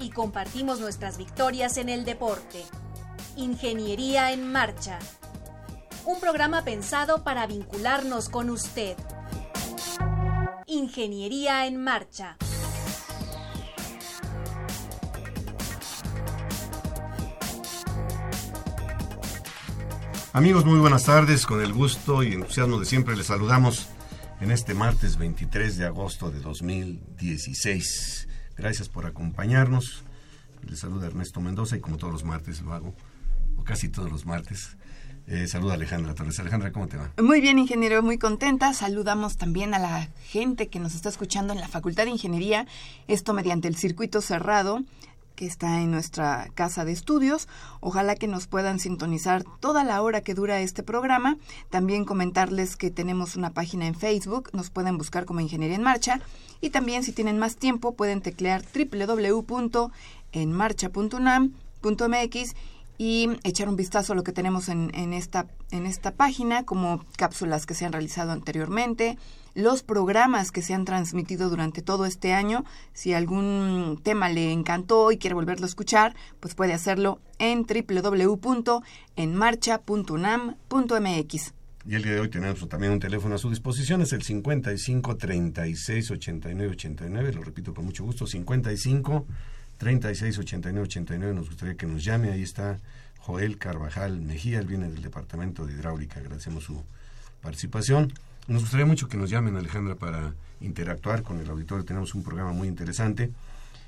y compartimos nuestras victorias en el deporte. Ingeniería en Marcha. Un programa pensado para vincularnos con usted. Ingeniería en Marcha. Amigos, muy buenas tardes. Con el gusto y entusiasmo de siempre les saludamos en este martes 23 de agosto de 2016. Gracias por acompañarnos. Les saluda Ernesto Mendoza y como todos los martes lo hago, o casi todos los martes. Eh, saluda Alejandra Torres. Alejandra, ¿cómo te va? Muy bien, ingeniero, muy contenta. Saludamos también a la gente que nos está escuchando en la Facultad de Ingeniería, esto mediante el circuito cerrado que está en nuestra casa de estudios. Ojalá que nos puedan sintonizar toda la hora que dura este programa. También comentarles que tenemos una página en Facebook, nos pueden buscar como Ingeniería en Marcha. Y también si tienen más tiempo pueden teclear www.enmarcha.unam.mx y echar un vistazo a lo que tenemos en, en, esta, en esta página, como cápsulas que se han realizado anteriormente, los programas que se han transmitido durante todo este año. Si algún tema le encantó y quiere volverlo a escuchar, pues puede hacerlo en www.enmarcha.unam.mx. Y el día de hoy tenemos también un teléfono a su disposición, es el 55 36 89 89, lo repito con mucho gusto, 55 36 89 89, nos gustaría que nos llame, ahí está Joel Carvajal Mejía, él viene del Departamento de Hidráulica, agradecemos su participación. Nos gustaría mucho que nos llamen, Alejandra, para interactuar con el auditorio. Tenemos un programa muy interesante.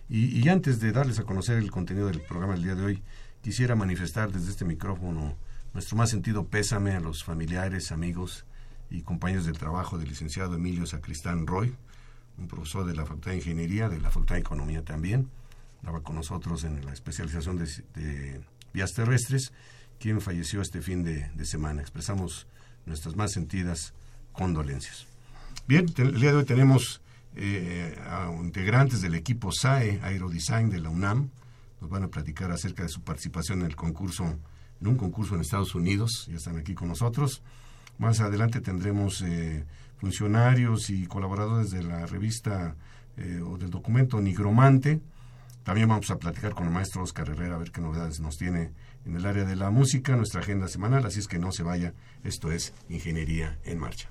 Y, y, antes de darles a conocer el contenido del programa del día de hoy, quisiera manifestar desde este micrófono nuestro más sentido pésame a los familiares, amigos y compañeros de trabajo del licenciado Emilio Sacristán Roy, un profesor de la Facultad de Ingeniería, de la Facultad de Economía también. Estaba con nosotros en la especialización de, de vías terrestres, quien falleció este fin de, de semana. Expresamos nuestras más sentidas condolencias. Bien, el día de hoy tenemos eh, integrantes del equipo SAE Aerodesign de la UNAM. Nos van a platicar acerca de su participación en el concurso, en un concurso en Estados Unidos. Ya están aquí con nosotros. Más adelante tendremos eh, funcionarios y colaboradores de la revista eh, o del documento Nigromante. También vamos a platicar con el maestro Oscar Herrera a ver qué novedades nos tiene en el área de la música, nuestra agenda semanal. Así es que no se vaya. Esto es Ingeniería en Marcha.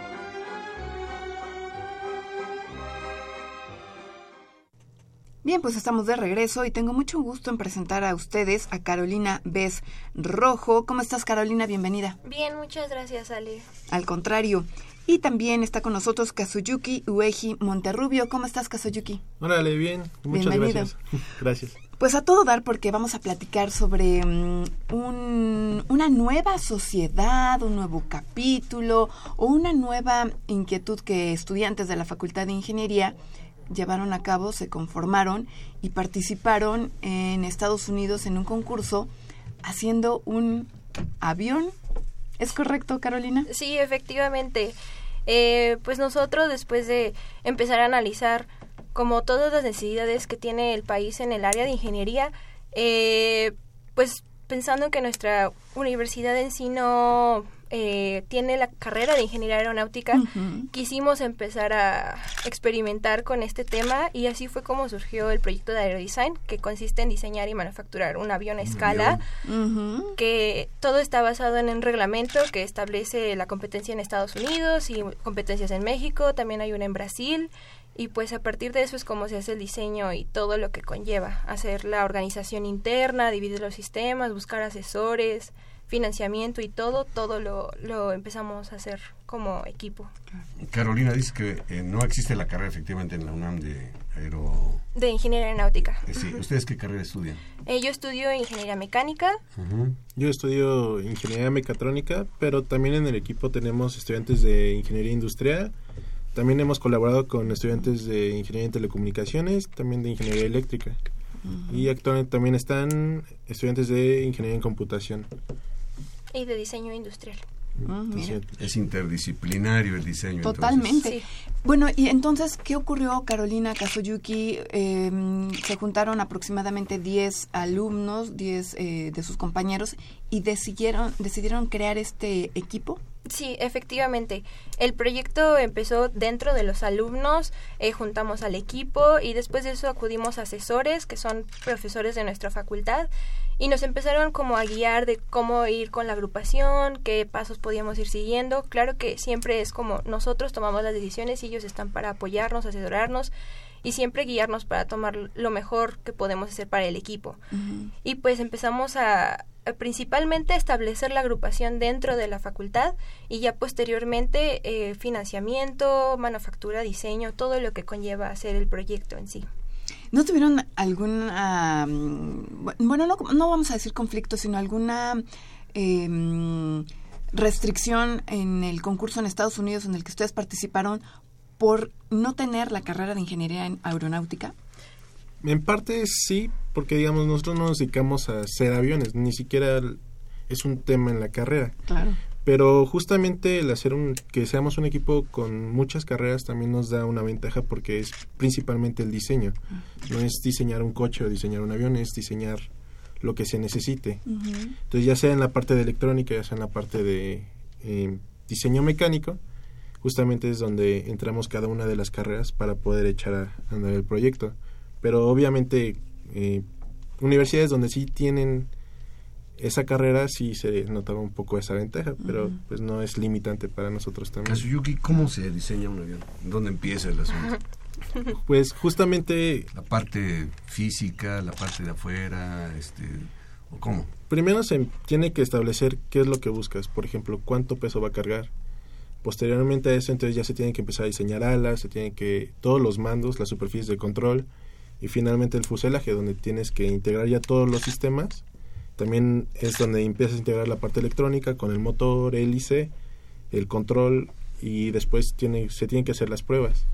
Bien, pues estamos de regreso y tengo mucho gusto en presentar a ustedes a Carolina Bes Rojo. ¿Cómo estás, Carolina? Bienvenida. Bien, muchas gracias, Ale. Al contrario. Y también está con nosotros Kazuyuki Ueji Monterrubio. ¿Cómo estás, Kazuyuki? Órale, bien. Muchas Bienvenido. gracias. Gracias. Pues a todo dar porque vamos a platicar sobre um, un, una nueva sociedad, un nuevo capítulo o una nueva inquietud que estudiantes de la Facultad de Ingeniería llevaron a cabo, se conformaron y participaron en Estados Unidos en un concurso haciendo un avión. ¿Es correcto, Carolina? Sí, efectivamente. Eh, pues nosotros después de empezar a analizar como todas las necesidades que tiene el país en el área de ingeniería, eh, pues pensando que nuestra universidad en sí no eh, tiene la carrera de ingeniería aeronáutica, uh -huh. quisimos empezar a experimentar con este tema y así fue como surgió el proyecto de Aerodesign, que consiste en diseñar y manufacturar un avión a escala, uh -huh. que todo está basado en un reglamento que establece la competencia en Estados Unidos y competencias en México, también hay una en Brasil y pues a partir de eso es como se hace el diseño y todo lo que conlleva, hacer la organización interna, dividir los sistemas, buscar asesores, financiamiento y todo, todo lo, lo empezamos a hacer como equipo. Carolina dice que eh, no existe la carrera efectivamente en la UNAM de aero... De ingeniería aeronáutica. Eh, sí. ¿Ustedes qué carrera estudian? Eh, yo estudio ingeniería mecánica. Yo estudio ingeniería mecatrónica, pero también en el equipo tenemos estudiantes de ingeniería industrial. También hemos colaborado con estudiantes de ingeniería en telecomunicaciones, también de ingeniería eléctrica. Y actualmente también están estudiantes de ingeniería en computación. Y de diseño industrial. Ah. Es interdisciplinario el diseño. Totalmente. Sí. Bueno, y entonces, ¿qué ocurrió, Carolina Kazoyuki? Eh, se juntaron aproximadamente 10 alumnos, 10 eh, de sus compañeros, y decidieron, decidieron crear este equipo. Sí, efectivamente. El proyecto empezó dentro de los alumnos, eh, juntamos al equipo y después de eso acudimos a asesores, que son profesores de nuestra facultad, y nos empezaron como a guiar de cómo ir con la agrupación, qué pasos podíamos ir siguiendo. Claro que siempre es como nosotros tomamos las decisiones y ellos están para apoyarnos, asesorarnos y siempre guiarnos para tomar lo mejor que podemos hacer para el equipo. Y pues empezamos a, a principalmente establecer la agrupación dentro de la facultad y ya posteriormente eh, financiamiento, manufactura, diseño, todo lo que conlleva hacer el proyecto en sí. ¿No tuvieron alguna, mm, bueno, no, no vamos a decir conflicto, sino alguna eh, restricción en el concurso en Estados Unidos en el que ustedes participaron por no tener la carrera de ingeniería en aeronáutica? En parte sí, porque digamos nosotros no nos dedicamos a hacer aviones, ni siquiera es un tema en la carrera. Claro. Pero justamente el hacer un, que seamos un equipo con muchas carreras también nos da una ventaja porque es principalmente el diseño. No es diseñar un coche o diseñar un avión, es diseñar lo que se necesite. Entonces ya sea en la parte de electrónica, ya sea en la parte de eh, diseño mecánico, justamente es donde entramos cada una de las carreras para poder echar a andar el proyecto. Pero obviamente eh, universidades donde sí tienen esa carrera sí se notaba un poco esa ventaja, pero pues no es limitante para nosotros también. Kazuyuki, ¿cómo se diseña un avión? ¿Dónde empieza el asunto? Pues justamente La parte física, la parte de afuera, este, ¿o cómo? primero se tiene que establecer qué es lo que buscas, por ejemplo, cuánto peso va a cargar. Posteriormente a eso, entonces ya se tienen que empezar a diseñar alas, se tienen que todos los mandos, las superficies de control y finalmente el fuselaje donde tienes que integrar ya todos los sistemas. También es donde empiezas a integrar la parte electrónica con el motor, hélice, el control y después tiene, se tienen que hacer las pruebas.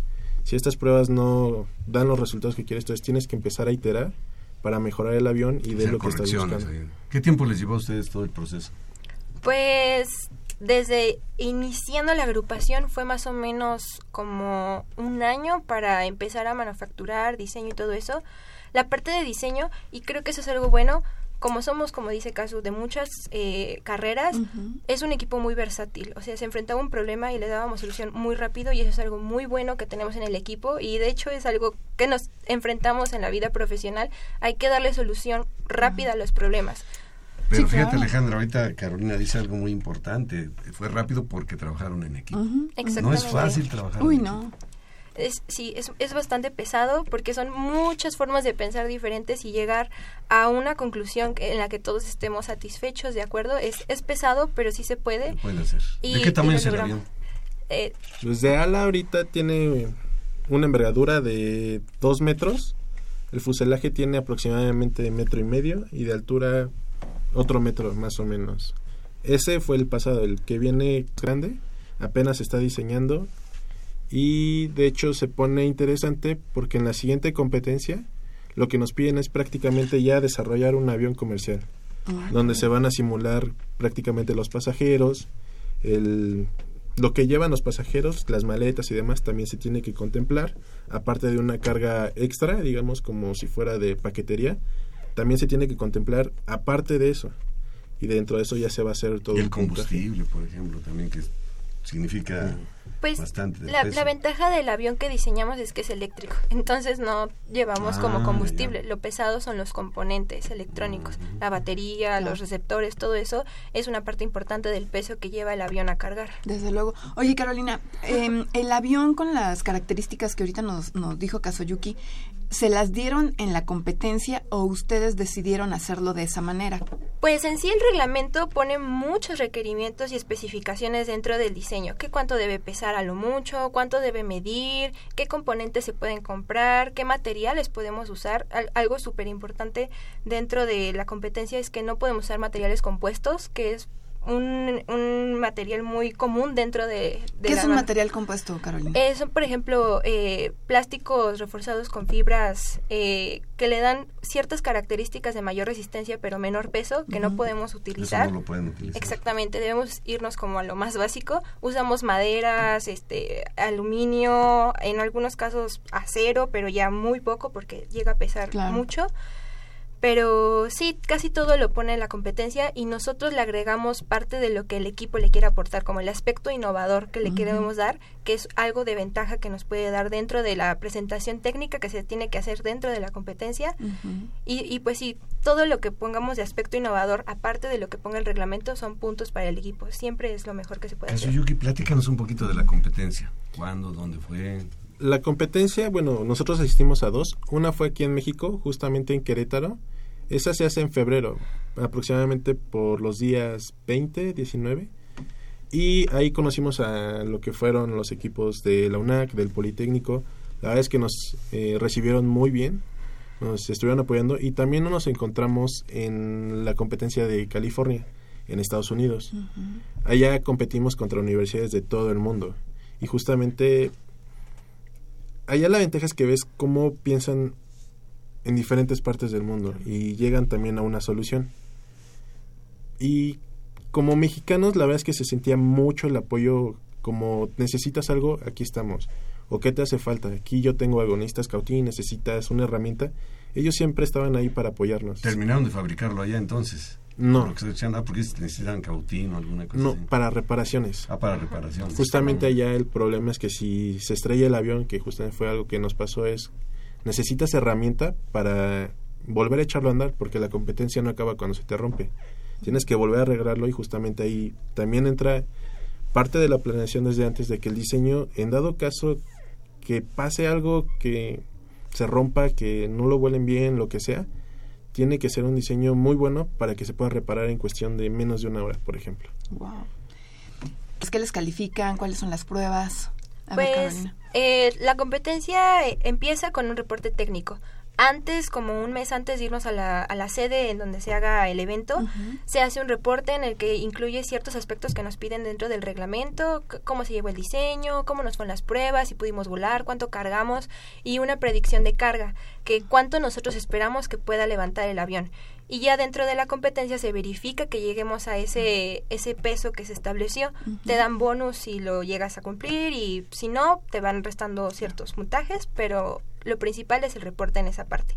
Si estas pruebas no dan los resultados que quieres, entonces tienes que empezar a iterar para mejorar el avión y ver lo que estás buscando. ahí. ¿Qué tiempo les llevó a ustedes todo el proceso? Pues desde iniciando la agrupación fue más o menos como un año para empezar a manufacturar, diseño y todo eso. La parte de diseño, y creo que eso es algo bueno, como somos, como dice Casu, de muchas eh, carreras, es un equipo muy versátil. O sea, se enfrentaba a un problema y le dábamos solución muy rápido y eso es algo muy bueno que tenemos en el equipo y de hecho es algo que nos enfrentamos en la vida profesional. Hay que darle solución rápida a los problemas. Pero Sí, fíjate, claro. Alejandra, ahorita Carolina dice algo muy importante. Fue rápido porque trabajaron en equipo. No Exactamente. es fácil trabajar Uy, en no. equipo. Es, sí, es, es bastante pesado porque son muchas formas de pensar diferentes y llegar a una conclusión que- en la que todos estemos satisfechos, ¿de acuerdo? Es, es pesado, pero sí se puede. Lo pueden hacer. Y- ¿De qué tamaño es el avión? Eh, Pues de ala ahorita tiene una envergadura de 2 metros. El fuselaje tiene aproximadamente metro y medio y de altura otro metro más o menos. Ese fue el pasado, el que viene grande, apenas se está diseñando y de hecho se pone interesante porque en la siguiente competencia lo que nos piden es prácticamente ya desarrollar un avión comercial donde se van a simular prácticamente los pasajeros, el, lo que llevan los pasajeros, las maletas y demás también se tiene que contemplar, aparte de una carga extra, digamos como si fuera de paquetería, también se tiene que contemplar aparte de eso. Y dentro de eso ya se va a hacer todo Y el un puntaje. combustible, por ejemplo, también que significa pues bastante la, peso. la ventaja del avión que diseñamos es que es eléctrico, entonces no llevamos Ah, como combustible. ya. Lo pesado son los componentes electrónicos, la batería, los receptores, todo eso es una parte importante del peso que lleva el avión a cargar. Desde luego. Oye, Carolina, em, el avión con las características que ahorita nos, nos dijo Kazoyuki, ¿Se las dieron en la competencia o ustedes decidieron hacerlo de esa manera? Pues en sí el reglamento pone muchos requerimientos y especificaciones dentro del diseño. ¿Qué cuánto debe pesar a lo mucho? ¿Cuánto debe medir? ¿Qué componentes se pueden comprar? ¿Qué materiales podemos usar? algo súper importante dentro de la competencia es que no podemos usar materiales compuestos, que es un, un material muy común dentro de... ¿Qué es un material compuesto, Carolina? Eh, son, por ejemplo, eh, plásticos reforzados con fibras eh, que le dan ciertas características de mayor resistencia pero menor peso que no podemos utilizar. Eso no lo pueden utilizar. Exactamente, debemos irnos como a lo más básico. Usamos maderas, este, aluminio, en algunos casos acero, pero ya muy poco porque llega a pesar mucho. Pero sí, casi todo lo pone en la competencia y nosotros le agregamos parte de lo que el equipo le quiere aportar, como el aspecto innovador que le queremos dar, que es algo de ventaja que nos puede dar dentro de la presentación técnica que se tiene que hacer dentro de la competencia. y, y, pues sí, todo lo que pongamos de aspecto innovador, aparte de lo que ponga el reglamento, son puntos para el equipo. Siempre es lo mejor que se puede hacer. Yuki, platícanos un poquito de la competencia. ¿Cuándo? ¿Dónde fue? La competencia, bueno, nosotros asistimos a dos. Una fue aquí en México, justamente en Querétaro. Esa se hace en febrero, aproximadamente por los días 20, 19. Y ahí conocimos a lo que fueron los equipos de la UNAC, del Politécnico. La verdad es que nos eh, recibieron muy bien, nos estuvieron apoyando y también nos encontramos en la competencia de California, en Estados Unidos. Allá competimos contra universidades de todo el mundo y justamente allá la ventaja es que ves cómo piensan en diferentes partes del mundo y llegan también a una solución. Y como mexicanos, la verdad es que se sentía mucho el apoyo, como necesitas algo, aquí estamos. O qué te hace falta, aquí yo tengo agonistas cautín, necesitas una herramienta. Ellos siempre estaban ahí para apoyarnos. ¿Terminaron de fabricarlo allá entonces? No. Porque se ah, porque necesitan cautín o alguna cosa No, para reparaciones. Ah, para reparaciones. Justamente allá el problema es que si se estrella el avión, que justamente fue algo que nos pasó, es necesitas herramienta para volver a echarlo a andar, porque la competencia no acaba cuando se te rompe. Tienes que volver a arreglarlo y justamente ahí también entra parte de la planeación desde antes de que el diseño, en dado caso que pase algo que se rompa, que no lo vuelen bien, lo que sea, tiene que ser un diseño muy bueno para que se pueda reparar en cuestión de menos de una hora, por ejemplo. Wow. ¿Es que les califican? ¿Cuáles son las pruebas? pues eh, la competencia eh, empieza con un reporte técnico antes, como un mes antes de irnos a la, a la sede en donde se haga el evento, se hace un reporte en el que incluye ciertos aspectos que nos piden dentro del reglamento, cómo se llevó el diseño, cómo nos fueron las pruebas, si pudimos volar, cuánto cargamos y una predicción de carga, que cuánto nosotros esperamos que pueda levantar el avión. Y ya dentro de la competencia se verifica que lleguemos a ese, ese peso que se estableció. Te dan bonus si lo llegas a cumplir y si no, te van restando ciertos montajes, pero lo principal es el reporte en esa parte.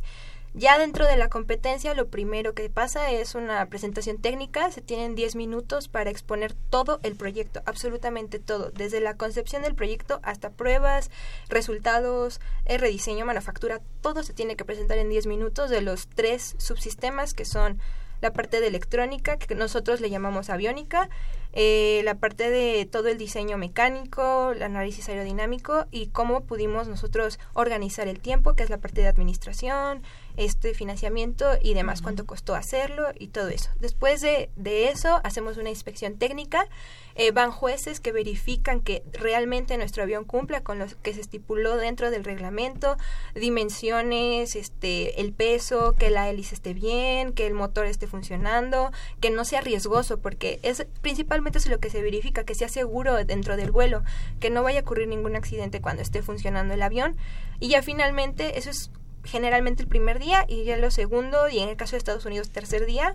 Ya dentro de la competencia, lo primero que pasa es una presentación técnica. Se tienen 10 minutos para exponer todo el proyecto, absolutamente todo, desde la concepción del proyecto hasta pruebas, resultados, el rediseño, manufactura, todo se tiene que presentar en 10 minutos de los tres subsistemas que son la parte de electrónica, que nosotros le llamamos aviónica, eh, la parte de todo el diseño mecánico, el análisis aerodinámico y cómo pudimos nosotros organizar el tiempo, que es la parte de administración, este financiamiento y demás, cuánto costó hacerlo y todo eso. Después de, de eso, hacemos una inspección técnica, eh, van jueces que verifican que realmente nuestro avión cumpla con lo que se estipuló dentro del reglamento, dimensiones, este, el peso, que la hélice esté bien, que el motor esté funcionando, que no sea riesgoso, porque es principalmente es lo que se verifica, que sea seguro dentro del vuelo, que no vaya a ocurrir ningún accidente cuando esté funcionando el avión. Y ya finalmente, eso es generalmente el primer día y ya lo segundo y en el caso de Estados Unidos tercer día.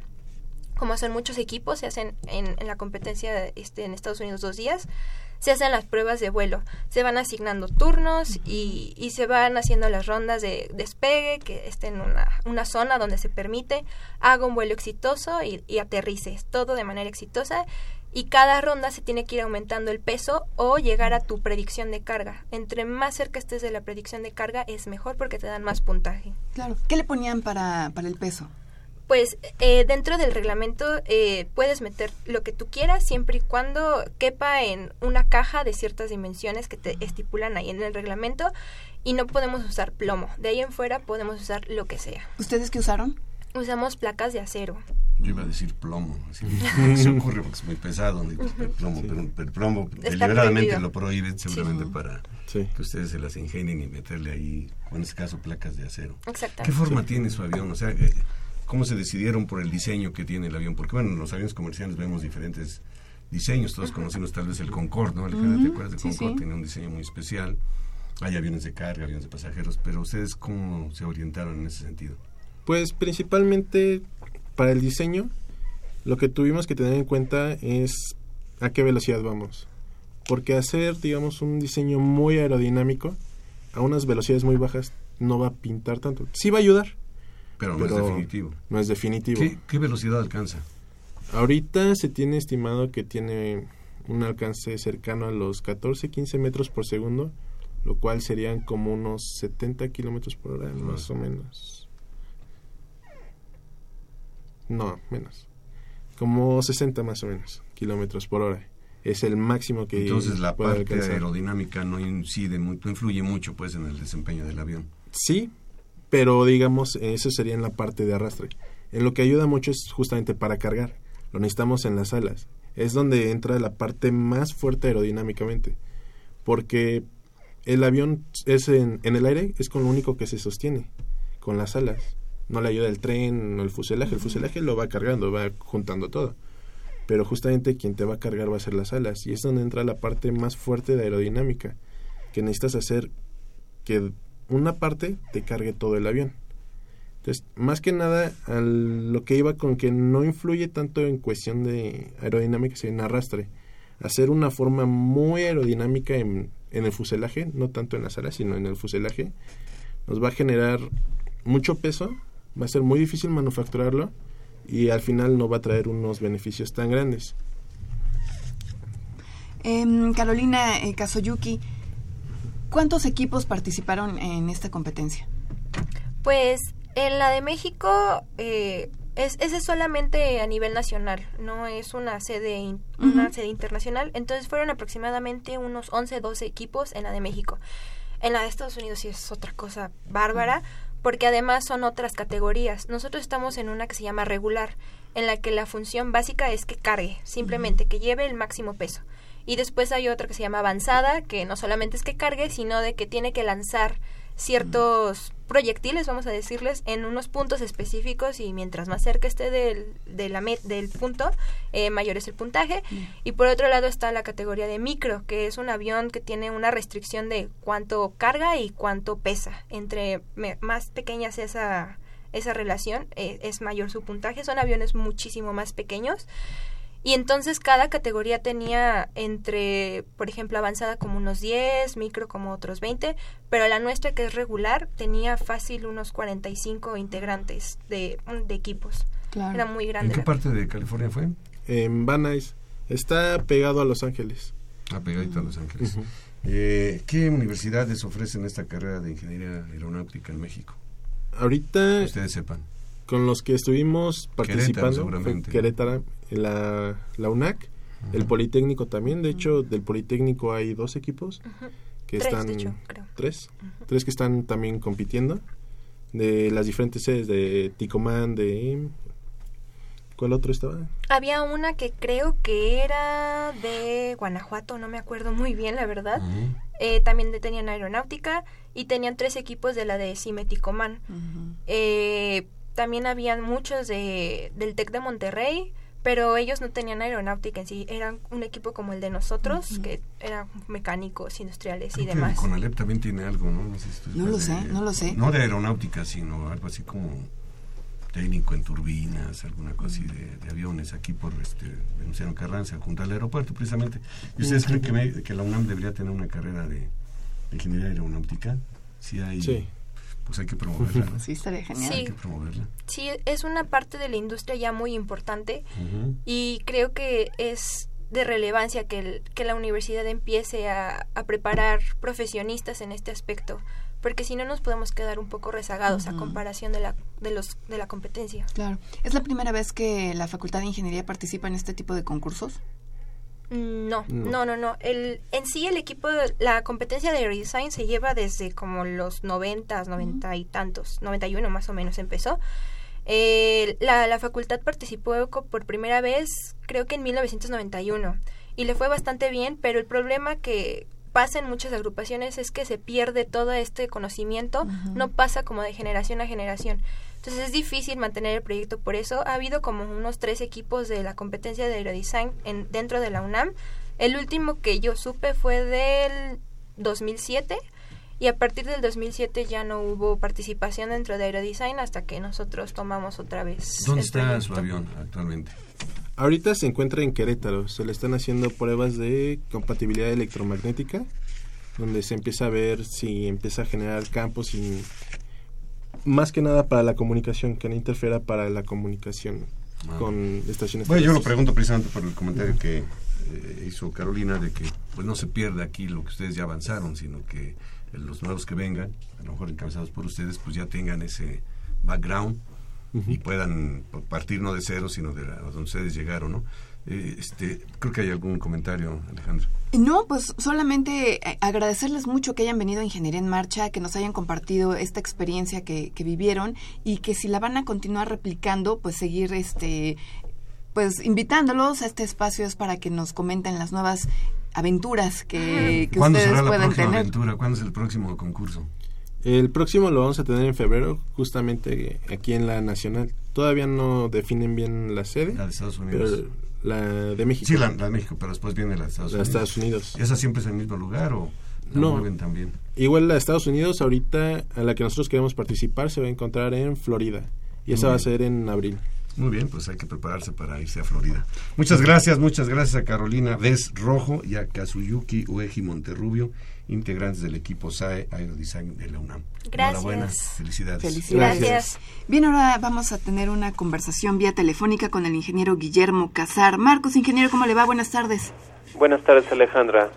Como son muchos equipos se hacen en, en la competencia este, en Estados Unidos dos días se hacen las pruebas de vuelo. Se van asignando turnos y, y se van haciendo las rondas de despegue que estén en una, una zona donde se permite haga un vuelo exitoso y, y aterrice todo de manera exitosa y cada ronda se tiene que ir aumentando el peso o llegar a tu predicción de carga. Entre más cerca estés de la predicción de carga es mejor porque te dan más puntaje. Claro. ¿Qué le ponían para, para el peso? Pues eh, dentro del reglamento eh, puedes meter lo que tú quieras siempre y cuando quepa en una caja de ciertas dimensiones que te estipulan ahí en el reglamento y no podemos usar plomo. De ahí en fuera podemos usar lo que sea. ¿Ustedes qué usaron? Usamos placas de acero. Yo iba a decir plomo, así se ocurre porque es muy pesado, el plomo, pero el plomo Está deliberadamente prohibido. lo prohíben seguramente para Sí. que ustedes se las ingenien y meterle ahí, o en este caso, placas de acero. ¿Qué Exactamente. forma tiene su avión? O sea, eh, ¿cómo se decidieron por el diseño que tiene el avión? Porque, bueno, en los aviones comerciales vemos diferentes diseños, todos conocemos tal vez el Concorde, ¿no? Alejandra, ¿te acuerdas del sí, Concorde? sí. Tiene un diseño muy especial. Hay aviones de carga, aviones de pasajeros, pero ustedes, ¿cómo se orientaron en ese sentido? Pues principalmente para el diseño, lo que tuvimos que tener en cuenta es a qué velocidad vamos. Porque hacer, digamos, un diseño muy aerodinámico a unas velocidades muy bajas no va a pintar tanto. Sí va a ayudar, Pero no es definitivo. no es definitivo. ¿Qué, qué velocidad alcanza? Ahorita se tiene estimado que tiene un alcance cercano a los 14, 15 metros por segundo, lo cual serían como unos 70 kilómetros por hora, más o menos. No, menos. Como 60 más o menos kilómetros por hora. Es el máximo que Entonces la puede parte alcanzar. aerodinámica no incide, no influye mucho pues en el desempeño del avión. Sí, pero digamos, eso sería en la parte de arrastre. En lo que ayuda mucho es justamente para cargar. Lo necesitamos en las alas. Es donde entra la parte más fuerte aerodinámicamente. Porque el avión es en, en el aire, es con lo único que se sostiene, con las alas. No le ayuda el tren o el fuselaje. El fuselaje lo va cargando, va juntando todo. Pero justamente quien te va a cargar va a ser las alas. Y es donde entra la parte más fuerte de aerodinámica. Que necesitas hacer que una parte te cargue todo el avión. Entonces, más que nada, al- lo que iba con que no influye tanto en cuestión de aerodinámica, sino en arrastre. Hacer una forma muy aerodinámica en, en el fuselaje, no tanto en las alas, sino en el fuselaje, nos va a generar mucho peso, va a ser muy difícil manufacturarlo y al final no va a traer unos beneficios tan grandes. Em, Carolina eh, Kazoyuki, ¿cuántos equipos participaron en esta competencia? Pues en la de México eh, es, ese es solamente a nivel nacional, no es una sede in- una sede internacional. Entonces fueron aproximadamente unos 11, 12 equipos en la de México. En la de Estados Unidos sí es otra cosa bárbara, porque además son otras categorías. Nosotros estamos en una que se llama regular, en la que la función básica es que cargue, simplemente que lleve el máximo peso. Y después hay otra que se llama avanzada, que no solamente es que cargue, sino de que tiene que lanzar ciertos proyectiles, vamos a decirles, en unos puntos específicos y mientras más cerca esté del, de la met- del punto, eh, mayor es el puntaje. Y por otro lado está la categoría de micro, que es un avión que tiene una restricción de cuánto carga y cuánto pesa. Entre me- más pequeña sea esa, esa relación, eh, es mayor su puntaje. Son aviones muchísimo más pequeños. Y entonces cada categoría tenía entre, por ejemplo, avanzada como unos 10, micro como otros 20, pero la nuestra que es regular tenía fácil unos 45 integrantes de, de equipos. Claro. Era muy ¿En grande. qué la- parte de California fue? En Van Nuys está pegado a Los Ángeles. Ah, pegadito a Los Ángeles. Eh, ¿Qué universidades ofrecen esta carrera de ingeniería aeronáutica en México? Ahorita Que ustedes sepan. con los que estuvimos participando seguramente. Querétaro, la, la UNAC, el Politécnico también. De hecho, del Politécnico hay dos equipos que Tres, están de hecho, creo. tres, tres que están también compitiendo de las diferentes sedes de Ticomán, de ¿cuál otro estaba? Había una que creo que era de Guanajuato, no me acuerdo muy bien, la verdad. Eh, también de- tenían aeronáutica y tenían tres equipos de la de Cimeticomán. Eh, también habían muchos de, del TEC de Monterrey, pero ellos no tenían aeronáutica en sí, eran un equipo como el de nosotros, que eran mecánicos, industriales y Creo demás. el CONALEP también tiene algo, ¿no? No, sé si tú No lo sé, no lo sé. No de aeronáutica, sino algo así como técnico en turbinas, alguna cosa así de, de aviones, aquí por este Venustiano Carranza, junto al aeropuerto precisamente. ¿Y ustedes creen que, me- que la UNAM debería tener una carrera de, de ingeniería aeronáutica? Sí hay, Sí. Pues hay que promoverla, ¿no? Sí, estaría genial. Sí. Hay que promoverla. Sí, es una parte de la industria ya muy importante y creo que es de relevancia que, que la universidad empiece a, a, preparar profesionistas en este aspecto, porque si no nos podemos quedar un poco rezagados a comparación de la, de, los, de la competencia. Claro. ¿Es la primera vez que la Facultad de Ingeniería participa en este tipo de concursos? No, no, no, no. El, en sí el equipo, la competencia de redesign se lleva desde como los noventas, noventa y tantos, 91 más o menos empezó. Eh, la, la facultad participó por primera vez, creo que en 1991, y le fue bastante bien, pero el problema que pasa en muchas agrupaciones es que se pierde todo este conocimiento, no pasa como de generación a generación. Entonces es difícil mantener el proyecto. Por eso ha habido como unos tres equipos de la competencia de aerodesign en, dentro de la UNAM. El último que yo supe fue del 2007 y a partir del 2007 ya no hubo participación dentro de aerodesign hasta que nosotros tomamos otra vez. ¿Dónde está su avión actualmente? Ahorita se encuentra en Querétaro. Se le están haciendo pruebas de compatibilidad electromagnética, donde se empieza a ver si empieza a generar campos y más que nada para la comunicación, que no interfiera para la comunicación ah. con estaciones. Bueno, yo lo pregunto precisamente por el comentario que eh, hizo Carolina de que pues no se pierde aquí lo que ustedes ya avanzaron, sino que los nuevos que vengan, a lo mejor encabezados por ustedes, pues ya tengan ese background y puedan partir no de cero, sino de donde ustedes llegaron, ¿no? Eh, este, creo que hay algún comentario, Alejandro. No, pues solamente eh, agradecerles mucho que hayan venido a Ingeniería en Marcha, que nos hayan compartido esta experiencia que, que vivieron y que si la van a continuar replicando, pues seguir este pues invitándolos a este espacio es para que nos comenten las nuevas aventuras que, que ¿Cuándo ustedes será la puedan próxima tener. aventura? ¿Cuándo es el próximo concurso? El próximo lo vamos a tener en febrero, justamente aquí en la Nacional. Todavía no definen bien la sede. La de Estados Unidos. Pero la de México. Sí, la, la, de México, pero después viene la de Estados la Unidos. de Estados Unidos. ¿Y esa siempre es el mismo lugar o la No. mueven también? Igual la de Estados Unidos, ahorita a la que nosotros queremos participar, se va a encontrar en Florida. Y esa Muy va a ser en abril. Muy bien, pues hay que prepararse para irse a Florida. Muchas gracias, muchas gracias a Carolina Des Rojo y a Kazuyuki Ueji Monterrubio, integrantes del equipo SAE Aerodesign de la UNAM. Gracias. Enhorabuena, felicidades. Felicidades. Gracias. Bien, ahora vamos a tener una conversación vía telefónica con el ingeniero Guillermo Casar. Marcos, ingeniero, ¿cómo le va? Buenas tardes. Buenas tardes, Alejandra.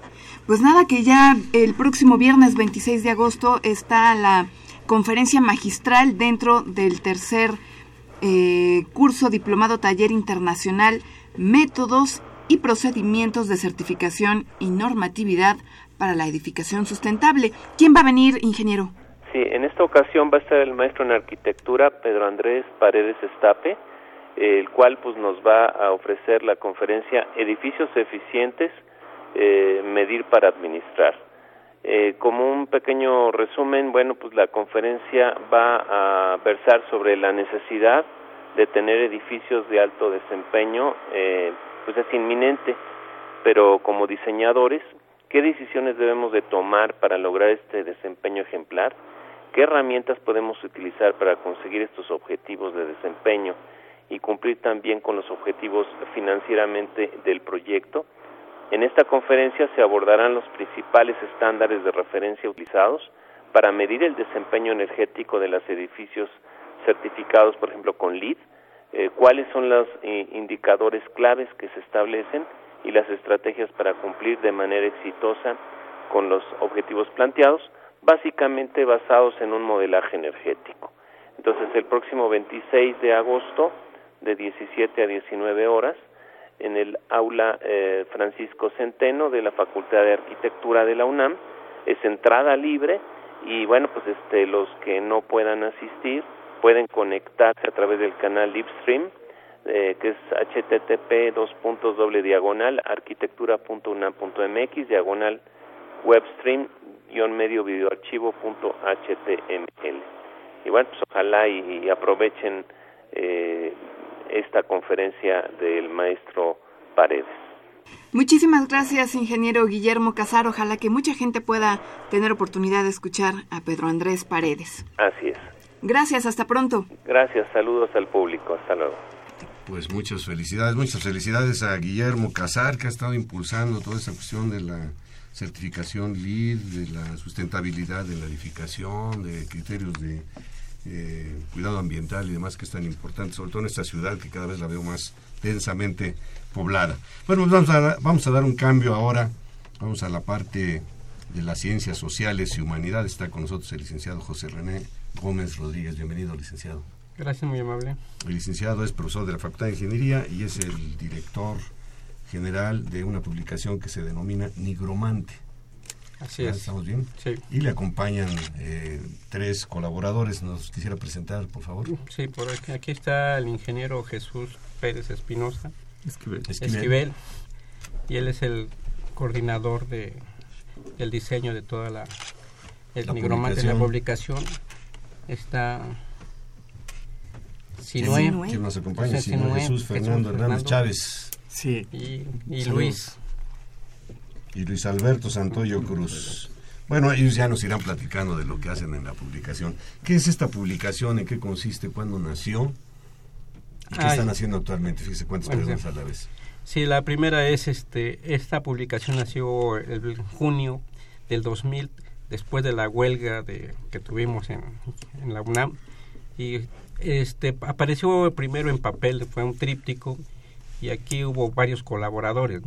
Pues nada, que ya el próximo viernes 26 de agosto está la conferencia magistral dentro del tercer eh, curso diplomado taller internacional Métodos y procedimientos de certificación y normatividad para la edificación sustentable. ¿Quién va a venir, ingeniero? Sí, en esta ocasión va a estar el maestro en arquitectura Pedro Andrés Paredes Estape, el cual pues nos va a ofrecer la conferencia Edificios eficientes, eh, medir para administrar. Eh, como un pequeño resumen, bueno, pues la conferencia va a versar sobre la necesidad de tener edificios de alto desempeño, eh, pues es inminente, pero como diseñadores, ¿qué decisiones debemos de tomar para lograr este desempeño ejemplar? ¿Qué herramientas podemos utilizar para conseguir estos objetivos de desempeño y cumplir también con los objetivos financieramente del proyecto? En esta conferencia se abordarán los principales estándares de referencia utilizados para medir el desempeño energético de los edificios certificados, por ejemplo, con LEED, eh, cuáles son los eh, indicadores claves que se establecen y las estrategias para cumplir de manera exitosa con los objetivos planteados, básicamente basados en un modelaje energético. Entonces, el próximo 26 de agosto, de 17 a 19 horas, en el aula eh, Francisco Centeno de la Facultad de Arquitectura de la UNAM, es entrada libre y bueno, pues este los que no puedan asistir pueden conectarse a través del canal Livestream, eh, que es http dos puntos doble diagonal arquitectura.unam.mx diagonal webstream guion medio videoarchivo punto html. Y bueno, pues ojalá y, y aprovechen eh, esta conferencia del maestro Paredes. Muchísimas gracias, ingeniero Guillermo Casar. Ojalá que mucha gente pueda tener oportunidad de escuchar a Pedro Andrés Paredes. Así es. Gracias, hasta pronto. Gracias, saludos al público. Hasta luego. Pues muchas felicidades, muchas felicidades a Guillermo Casar, que ha estado impulsando toda esa cuestión de la certificación LEED, de la sustentabilidad de la edificación, de criterios de eh, cuidado ambiental y demás que es tan importante, sobre todo en esta ciudad que cada vez la veo más densamente poblada. Bueno, pues vamos a, vamos a dar un cambio ahora, vamos a la parte de las ciencias sociales y humanidades. Está con nosotros el licenciado José René Gómez Rodríguez. Bienvenido, licenciado. Gracias, muy amable. El licenciado es profesor de la Facultad de Ingeniería y es el director general de una publicación que se denomina Nigromante. Así es. ¿Estamos bien? Sí. Y le acompañan eh, tres colaboradores. ¿Nos quisiera presentar, por favor? Sí, por aquí, aquí está el ingeniero Jesús Pérez Espinosa. Esquivel. Esquivel. Y él es el coordinador de el diseño de toda la el La nigromante de la publicación. publicación. Está Sinué. Sinué ¿Quién nos acompaña? José Señor Sinué, Jesús Fernando Jesús Hernández Fernando. Chávez Sí. y. Luis. y Luis Alberto Santoyo Cruz. Bueno, ellos ya nos irán platicando de lo que hacen en la publicación. ¿Qué es esta publicación? ¿En qué consiste? ¿Cuándo nació? ¿Y qué Ay. están haciendo actualmente? Fíjese cuántas Bueno, preguntas sí. a la vez. Sí, la primera es este esta publicación nació el junio del 2000 después de la huelga de que tuvimos en, en la UNAM y este apareció primero en papel, fue un tríptico y aquí hubo varios colaboradores.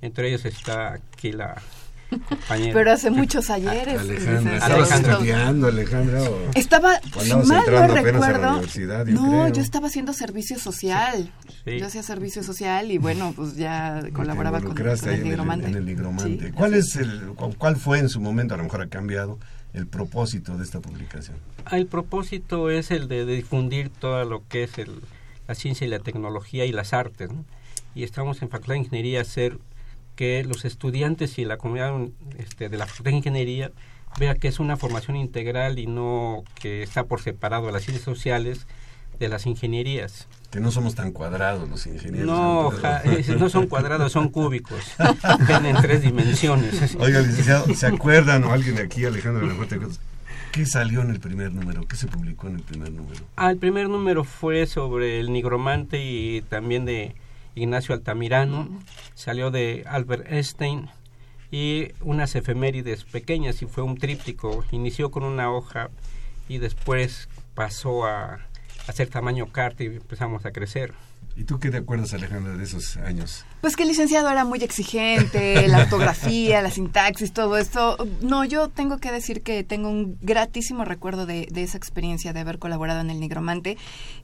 Entre ellos está aquí la compañera. Pero hace muchos ayeres. Alejandra. ¿estabas Alejandra. estudiando, Alejandra? o- Estaba, si mal no entrando apenas a la recuerdo, universidad, yo no, creo? yo estaba haciendo servicio social. Sí. Yo hacía servicio social y bueno, pues ya colaboraba con, con el en el- nigromante. En el nigromante. Sí, ¿Cuál, es el, cu- ¿Cuál fue en su momento, a lo mejor ha cambiado, el propósito de esta publicación? Ah, El propósito es el de, de difundir todo lo que es el, la ciencia y la tecnología y las artes. ¿no? Y estamos en Facultad de Ingeniería a hacer que los estudiantes y la comunidad este, de la Facultad de Ingeniería vea que es una formación integral y no que está por separado de las ciencias sociales de las ingenierías. Que no somos tan cuadrados los ingenieros. No, ¿no? ja- no son cuadrados, son cúbicos. Ven en tres dimensiones. Oiga, licenciado, ¿se acuerdan o alguien de aquí, Alejandro, a lo mejor te acuerdas? ¿Qué salió en el primer número? ¿Qué se publicó en el primer número? Ah, el primer número fue sobre el nigromante y también de Ignacio Altamirano. Salió de Albert Einstein y unas efemérides pequeñas y fue un tríptico. Inició con una hoja y después pasó a hacer tamaño carta y empezamos a crecer. ¿Y tú qué te acuerdas, Alejandra, de esos años? Pues que el licenciado era muy exigente, la ortografía, la sintaxis, todo esto. No, yo tengo que decir que tengo un gratísimo recuerdo de, de esa experiencia de haber colaborado en el Nigromante.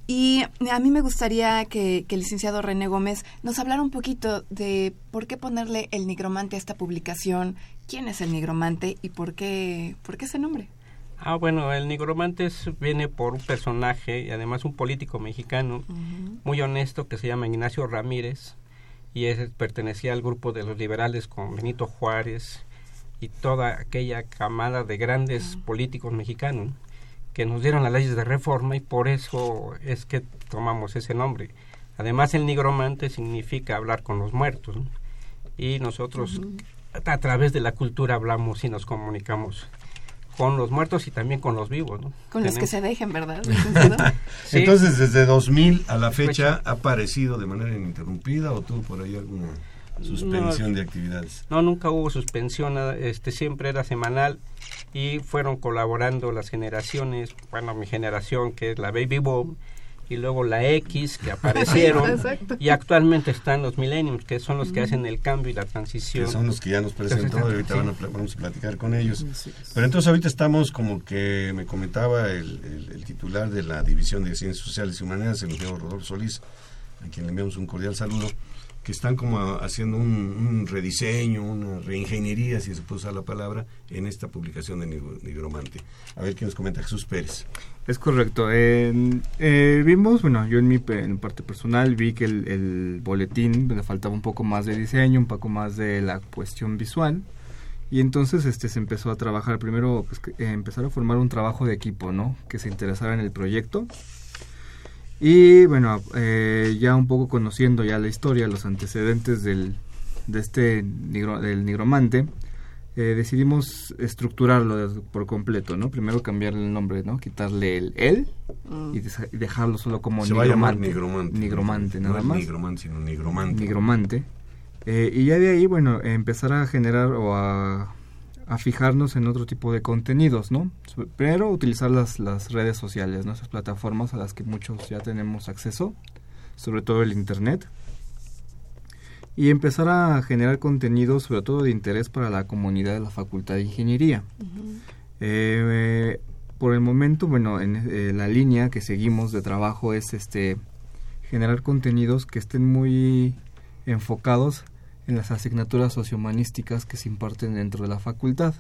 Y a mí me gustaría que, que el licenciado René Gómez nos hablara un poquito de por qué ponerle el Nigromante a esta publicación, quién es el Nigromante y por qué, por qué ese nombre. Ah, bueno, el nigromante es- viene por un personaje y además un político mexicano muy honesto que se llama Ignacio Ramírez y es, pertenecía al grupo de los liberales con Benito Juárez y toda aquella camada de grandes políticos mexicanos que nos dieron las leyes de reforma y por eso es que tomamos ese nombre. Además el nigromante significa hablar con los muertos ¿no? y nosotros a través de la cultura hablamos y nos comunicamos con los muertos y también con los vivos. ¿no? Con los que se dejen, ¿verdad? Sí. Entonces, desde 2000 a la fecha, ¿ha aparecido de manera ininterrumpida o tuvo por ahí alguna suspensión de actividades? No, nunca hubo suspensión, nada, este siempre era semanal y fueron colaborando las generaciones, bueno, mi generación que es la Baby Boom y luego la X que aparecieron Exacto. y actualmente están los Millenniums que son los que hacen el cambio y la transición. Que son los que ya nos presentó y ahorita Sí. van a vamos a platicar con ellos. Pero entonces ahorita estamos como que me comentaba el, el- el titular de la División de Ciencias Sociales y Humanidades, el ingeniero Rodolfo Solís, a quien le enviamos un cordial saludo, que están como haciendo un, un rediseño, una reingeniería, si se puede usar la palabra, en esta publicación de Nigro- Nigromante. A ver qué nos comenta Jesús Pérez. Es correcto. En- eh, vimos, bueno, yo en mi en parte personal vi que el, el boletín le faltaba un poco más de diseño, un poco más de la cuestión visual. Y entonces este se empezó a trabajar, primero pues, eh, empezar a formar un trabajo de equipo, ¿no? Que se interesara en el proyecto. Y bueno, eh, ya un poco conociendo ya la historia, los antecedentes del, de este nigro- del nigromante, eh, decidimos estructurarlo por completo, ¿no? Primero cambiarle el nombre, ¿no? Quitarle el él y, desa- y dejarlo solo como Se va a llamar nigromante. Nigromante. No nada es más. Nigromante, sino Nigromante. Nigromante. Eh, y ya de ahí, bueno, empezar a generar o a, a fijarnos en otro tipo de contenidos, ¿no? Pero utilizar las, las redes sociales, ¿no? Esas plataformas a las que muchos ya tenemos acceso, sobre todo el Internet. Y empezar a generar contenidos, sobre todo de interés para la comunidad de la Facultad de Ingeniería. Eh, por el momento, bueno, en eh, la línea que seguimos de trabajo es este generar contenidos que estén muy enfocados en las asignaturas sociohumanísticas que se imparten dentro de la facultad.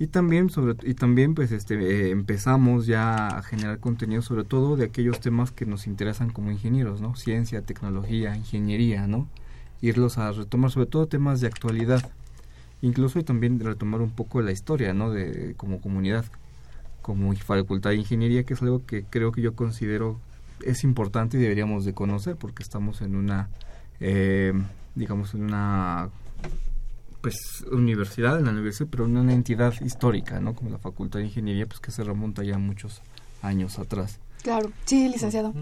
Y también sobre y también pues este eh, empezamos ya a generar contenido sobre todo de aquellos temas que nos interesan como ingenieros, ¿no? Ciencia, tecnología, ingeniería, ¿no? Irlos a retomar sobre todo temas de actualidad. Incluso y también retomar un poco la historia, ¿no? De como comunidad, como facultad de ingeniería, que es algo que creo que yo considero es importante y deberíamos de conocer porque estamos en una eh, digamos, en una pues universidad, en la universidad, pero en una entidad histórica, ¿no? Como la Facultad de Ingeniería, pues que se remonta ya muchos años atrás. Claro, sí, licenciado.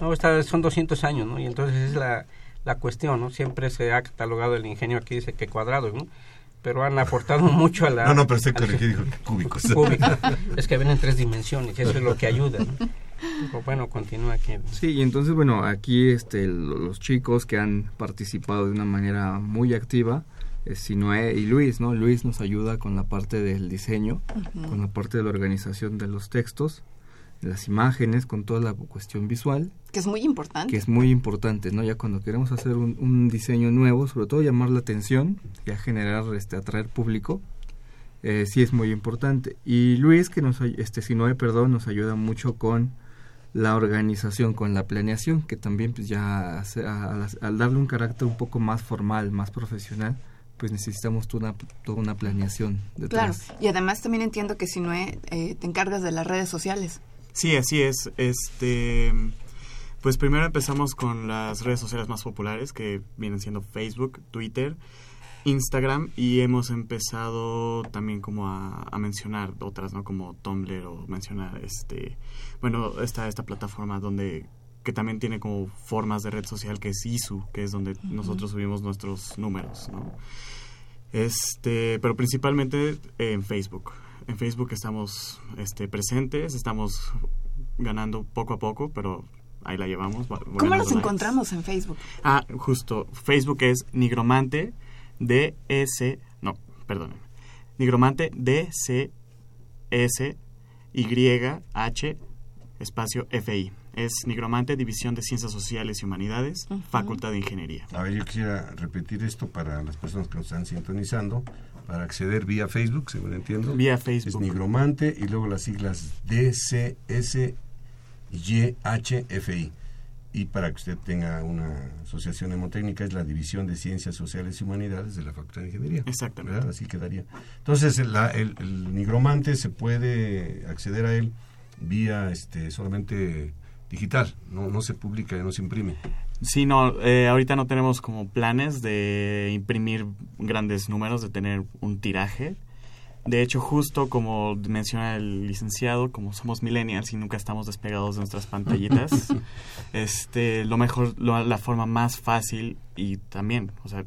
No, está, son 200 años, ¿no? Y entonces es la, la cuestión, ¿no? Siempre se ha catalogado el ingenio aquí, dice que cuadrado, ¿no? Pero han aportado mucho a la... No, no, pero se dijo cúbicos. Es que ven en tres dimensiones, y eso es lo que ayuda, ¿no? Bueno, continúa aquí. Sí, y entonces, bueno, aquí este, los chicos que han participado de una manera muy activa, es Sinoé y Luis, ¿no? Luis nos ayuda con la parte del diseño, con la parte de la organización de los textos, las imágenes, con toda la cuestión visual. Que es muy importante. Que es muy importante, ¿no? Ya cuando queremos hacer un, un diseño nuevo, sobre todo llamar la atención y a generar, este, atraer público, eh, sí es muy importante. Y Luis, que nos, este, Sinoé, perdón, nos ayuda mucho con la organización, con la planeación, que también pues ya al darle un carácter un poco más formal, más profesional, pues necesitamos toda una, toda una planeación detrás. Claro, y además también entiendo que si no eh, te encargas de las redes sociales. Sí, así es. Este, pues primero empezamos con las redes sociales más populares, que vienen siendo Facebook, Twitter, Instagram y hemos empezado también como a, mencionar otras, ¿no? Como Tumblr o mencionar este, bueno, esta, esta plataforma donde que también tiene como formas de red social que es ISU, que es donde nosotros subimos nuestros números, ¿no? Este, pero principalmente en Facebook. En Facebook estamos este, presentes, estamos ganando poco a poco, pero ahí la llevamos. ¿Cómo nos encontramos en Facebook? Ah, justo. Facebook es Nigromante D-S, no, perdón, Nigromante D-C-S Y-H espacio F-I. Es Nigromante, División de Ciencias Sociales y Humanidades, Facultad de Ingeniería. A ver, yo quisiera repetir esto para las personas que nos están sintonizando. Para acceder vía Facebook, según entiendo. Vía Facebook. Es Nigromante y luego las siglas D-C-S-Y-H-F-I y para que usted tenga una asociación hemotécnica es la División de Ciencias Sociales y Humanidades de la Facultad de Ingeniería. Exactamente. Así quedaría. Entonces, el, el, nigromante se puede acceder a él vía este solamente digital, no, no se publica, no se imprime. Sí, no, eh, ahorita no tenemos como planes de imprimir grandes números, de tener un tiraje. De hecho, justo como menciona el licenciado, como somos millennials y nunca estamos despegados de nuestras pantallitas, este, lo mejor, la forma más fácil y también, o sea,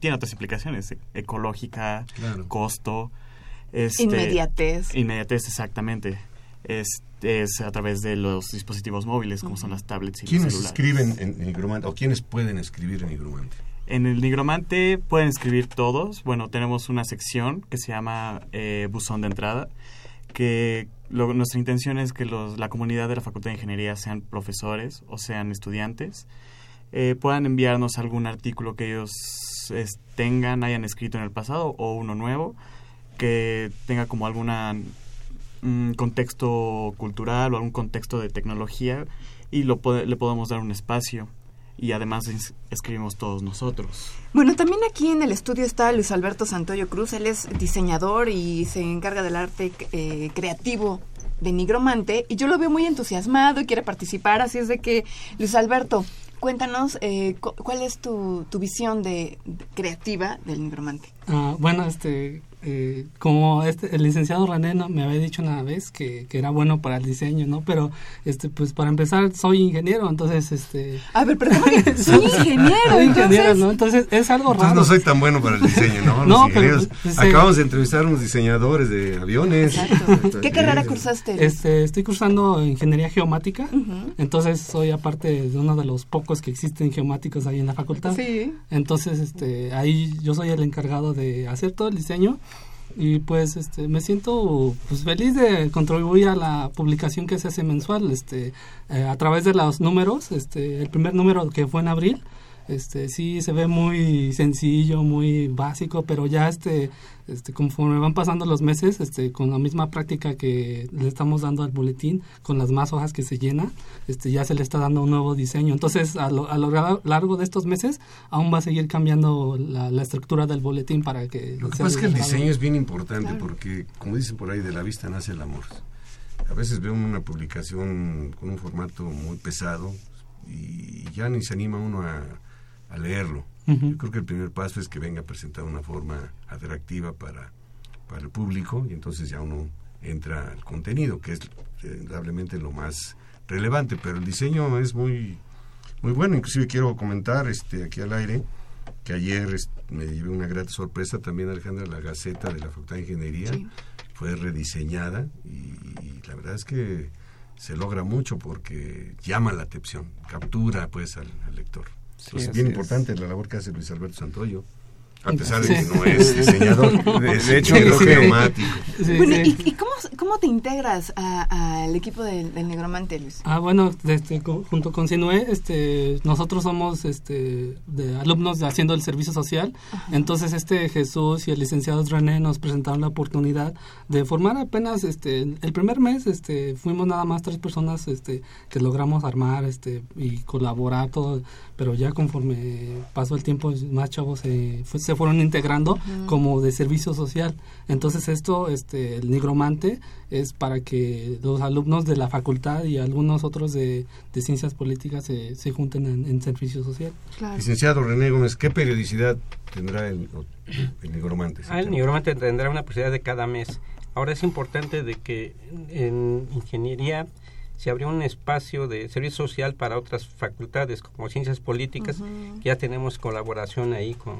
tiene otras implicaciones, ecológica, costo, este, inmediatez. Inmediatez, exactamente. Es, es a través de los dispositivos móviles, como son las tablets y ¿Quiénes los celulares. escriben en Nigromante o quiénes pueden escribir en Nigromante? En el Nigromante pueden escribir todos. Bueno, tenemos una sección que se llama eh, Buzón de Entrada, que nuestra intención es que los, la comunidad de la Facultad de Ingeniería sean profesores o sean estudiantes, eh, puedan enviarnos algún artículo que ellos tengan, hayan escrito en el pasado o uno nuevo, que tenga como alguna mm, contexto cultural o algún contexto de tecnología y lo le podemos dar un espacio y además escribimos todos nosotros. Bueno, también aquí en el estudio está Luis Alberto Santoyo Cruz, él es diseñador y se encarga del arte eh, creativo de Nigromante y yo lo veo muy entusiasmado y quiere participar, así es de que Luis Alberto, cuéntanos eh, cuál es tu, tu visión de, creativa del Nigromante. Ah, bueno, este eh, como este, el licenciado René me había dicho una vez que, que, era bueno para el diseño, ¿no? Pero, este, pues para empezar, soy ingeniero, entonces, este... A ver, perdón, soy ingeniero, soy ingeniero, ¿no? Entonces es algo raro. Entonces no soy tan bueno para el diseño, ¿no? Los no, ingenieros. Pero, pues, Acabamos de entrevistar a unos diseñadores de aviones. Exacto. ¿Qué carrera cursaste? Este, estoy cursando ingeniería geomática, entonces soy aparte de uno de los pocos que existen geomáticos ahí en la facultad. Sí. Entonces, este, ahí yo soy el encargado de hacer todo el diseño y pues este me siento pues feliz de contribuir a la publicación que se hace mensual este eh, a través de los números este el primer número que fue en abril este sí se ve muy sencillo muy básico pero ya este este conforme van pasando los meses este con la misma práctica que le estamos dando al boletín con las más hojas que se llena este ya se le está dando un nuevo diseño. Entonces a lo, a lo largo de estos meses aún va a seguir cambiando la, estructura del boletín para que lo que pasa es que el diseño es bien importante porque como dicen por ahí de la vista nace el amor. A veces veo una publicación con un formato muy pesado y ya ni se anima uno a a leerlo. Yo creo que el primer paso es que venga a presentar una forma atractiva para, para el público y entonces ya uno entra al contenido, que es indudablemente lo más relevante, pero el diseño es muy muy bueno, inclusive quiero comentar este aquí al aire que ayer me llevé una gran sorpresa también Alejandra, la Gaceta de la Facultad de Ingeniería fue rediseñada y, la verdad es que se logra mucho porque llama la atención, captura pues al lector es bien importante la labor que hace Luis Alberto Santoyo a pesar de que no es diseñador, de, hecho es geomático. bueno, ¿y, cómo, cómo, te integras al equipo del, Negromante, Luis? Ah, bueno, este, junto con Sinue, este, nosotros somos este, de alumnos de haciendo el servicio social, entonces este Jesús y el licenciado René nos presentaron la oportunidad de formar apenas, este, el primer mes, este, fuimos nada más tres personas, este, que logramos armar, este, y colaborar todo, pero ya conforme pasó el tiempo, más chavos se, se fueron integrando como de servicio social. Entonces esto, este, el nigromante es para que los alumnos de la facultad y algunos otros de, ciencias políticas se, se junten en, servicio social. Licenciado René Gómez, ¿qué periodicidad tendrá el, el nigromante? Ah, el nigromante tendrá una periodicidad de cada mes. Ahora es importante de que en ingeniería se abrió un espacio de servicio social para otras facultades como ciencias políticas. Ya tenemos colaboración ahí con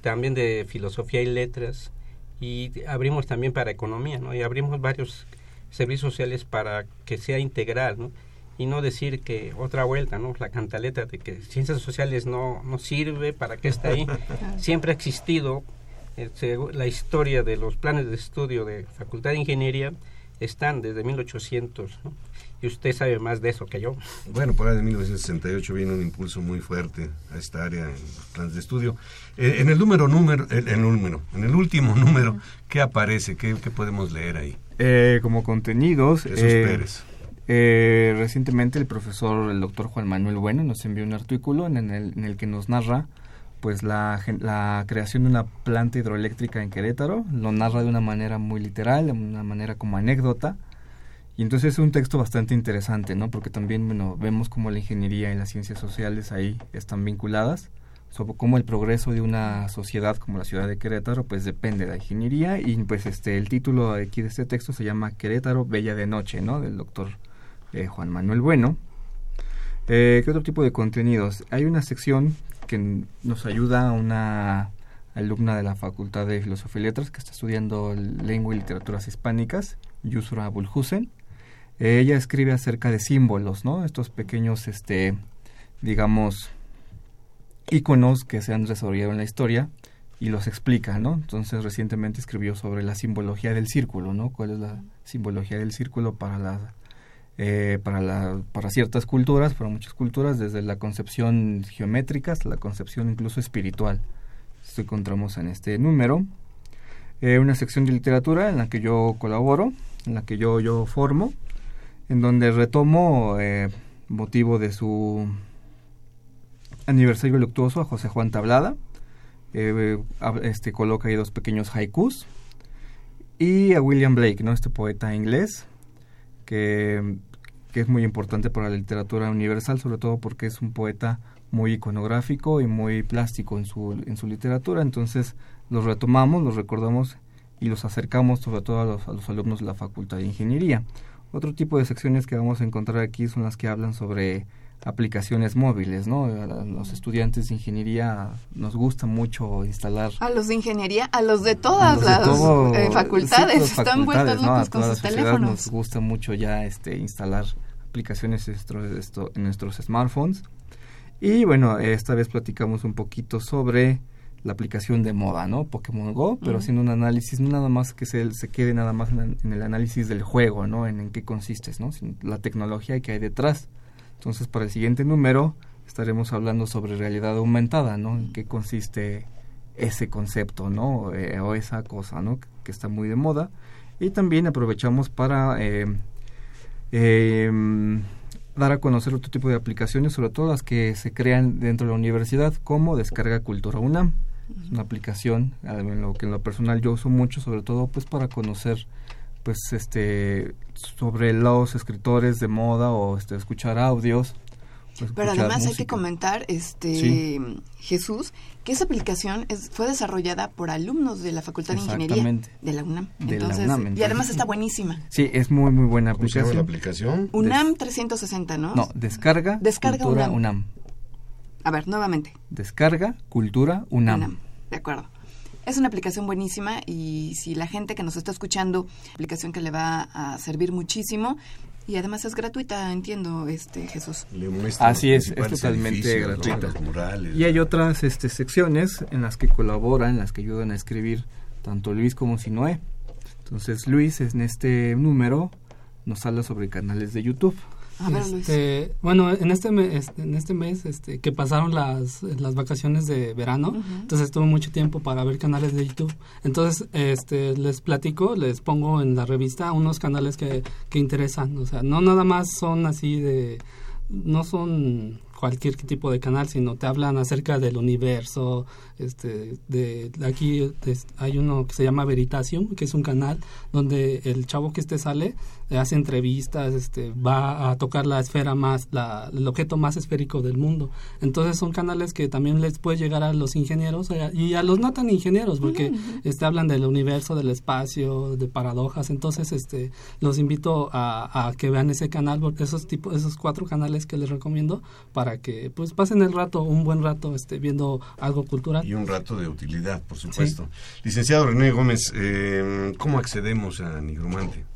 también de filosofía y letras y abrimos también para economía, ¿no? Y abrimos varios servicios sociales para que sea integral, ¿no? Y no decir que otra vuelta, ¿no? La cantaleta de que ciencias sociales no, no sirve, ¿para qué está ahí? Siempre ha existido eh, la historia de los planes de estudio de Facultad de Ingeniería, están desde 1800, ¿no? Y usted sabe más de eso que yo. Bueno, por ahí de 1968 viene un impulso muy fuerte a esta área en los planes de estudio. Eh, en el número, número, en el número, en el último número, ¿qué aparece? ¿Qué, podemos leer ahí? Eh, como contenidos, eh, Pérez. Eh, recientemente el profesor, el doctor Juan Manuel Bueno, nos envió un artículo en el, en el que nos narra pues la, la creación de una planta hidroeléctrica en Querétaro, lo narra de una manera muy literal, de una manera como anécdota, y entonces es un texto bastante interesante, ¿no? Porque también, bueno, vemos cómo la ingeniería y las ciencias sociales ahí están vinculadas, sobre cómo el progreso de una sociedad como la ciudad de Querétaro, pues depende de la ingeniería. Y pues este, el título aquí de este texto se llama Querétaro Bella de Noche, ¿no? Del doctor eh, Juan Manuel Bueno. Eh, ¿Qué otro tipo de contenidos? Hay una sección que nos ayuda a una alumna de la Facultad de Filosofía y Letras que está estudiando lengua y literaturas hispánicas, Yusra Bulhusen ella escribe acerca de símbolos, ¿no? Estos pequeños, este, digamos, íconos que se han desarrollado en la historia y los explica, ¿no? Entonces recientemente escribió sobre la simbología del círculo, ¿no? ¿Cuál es la simbología del círculo para la eh, para, la, para ciertas culturas, para muchas culturas, desde la concepción geométrica hasta la concepción incluso espiritual. Esto encontramos en este número. Eh, una sección de literatura en la que yo colaboro, en la que yo, yo formo en donde retomo eh, motivo de su aniversario luctuoso a José Juan Tablada. Eh, este coloca ahí dos pequeños haikus y a William Blake, ¿no? Este poeta inglés que, que es muy importante para la literatura universal, sobre todo porque es un poeta muy iconográfico y muy plástico en su, en su literatura. Entonces los retomamos, los recordamos y los acercamos sobre todo a los, a los alumnos de la Facultad de Ingeniería. Otro tipo de secciones que vamos a encontrar aquí son las que hablan sobre aplicaciones móviles, ¿no? A los estudiantes de ingeniería nos gusta mucho instalar. A los de ingeniería, a los de todas las eh, facultades, están vueltos locos con sus teléfonos. Nos gusta mucho ya este instalar aplicaciones en nuestros smartphones. Y bueno, esta vez platicamos un poquito sobre la aplicación de moda, ¿no? Pokémon Go, pero haciendo un análisis, no nada más que se, se quede nada más en, el análisis del juego, ¿no? En, en qué consiste, ¿no? la tecnología que hay detrás. Entonces, para el siguiente número estaremos hablando sobre realidad aumentada, ¿no? En qué consiste ese concepto, ¿no? Eh, o esa cosa, ¿no? Que, está muy de moda. Y también aprovechamos para eh, em, dar a conocer otro tipo de aplicaciones, sobre todo las que se crean dentro de la universidad, como Descarga Cultura UNAM. Es una aplicación en lo que en lo personal yo uso mucho, sobre todo pues para conocer pues este sobre los escritores de moda o este escuchar audios pero además hay que comentar, este Jesús, que esa aplicación es, fue desarrollada por alumnos de la Facultad de Ingeniería de la UNAM. y además está buenísima. Sí, es muy muy buena aplicación. ¿Cómo la aplicación? UNAM 360, ¿no? No, descarga, descarga Cultura UNAM. A ver, nuevamente. Descarga Cultura UNAM. UNAM. De acuerdo. Es una aplicación buenísima y si la gente que nos está escuchando, aplicación que le va a servir muchísimo, y además es gratuita, entiendo, este Jesús. Así es, es totalmente gratuita. y hay otras este, secciones en las que colaboran, en las que ayudan a escribir tanto Luis como Sinoé. Entonces Luis en este número nos habla sobre canales de YouTube. Este, bueno, en este mes, en este mes este, que pasaron las, las vacaciones de verano, entonces tuve mucho tiempo para ver canales de YouTube. Entonces, este, les platico, les pongo en la revista unos canales que, que interesan. O sea, no nada más son así de, no son cualquier tipo de canal, sino te hablan acerca del universo. Este, de, aquí hay uno que se llama Veritasium, que es un canal donde el chavo que este sale hace entrevistas, este, va a tocar la esfera más, la, el objeto más esférico del mundo. Entonces son canales que también les puede llegar a los ingenieros eh, y a los no tan ingenieros, porque este, hablan del universo, del espacio, de paradojas. Entonces, este, los invito a, a que vean ese canal, porque esos tipos, esos cuatro canales que les recomiendo para que pues pasen el rato, un buen rato este, viendo algo cultural. Y un rato de utilidad, por supuesto. Licenciado René Gómez, eh, ¿cómo accedemos a Nigromante?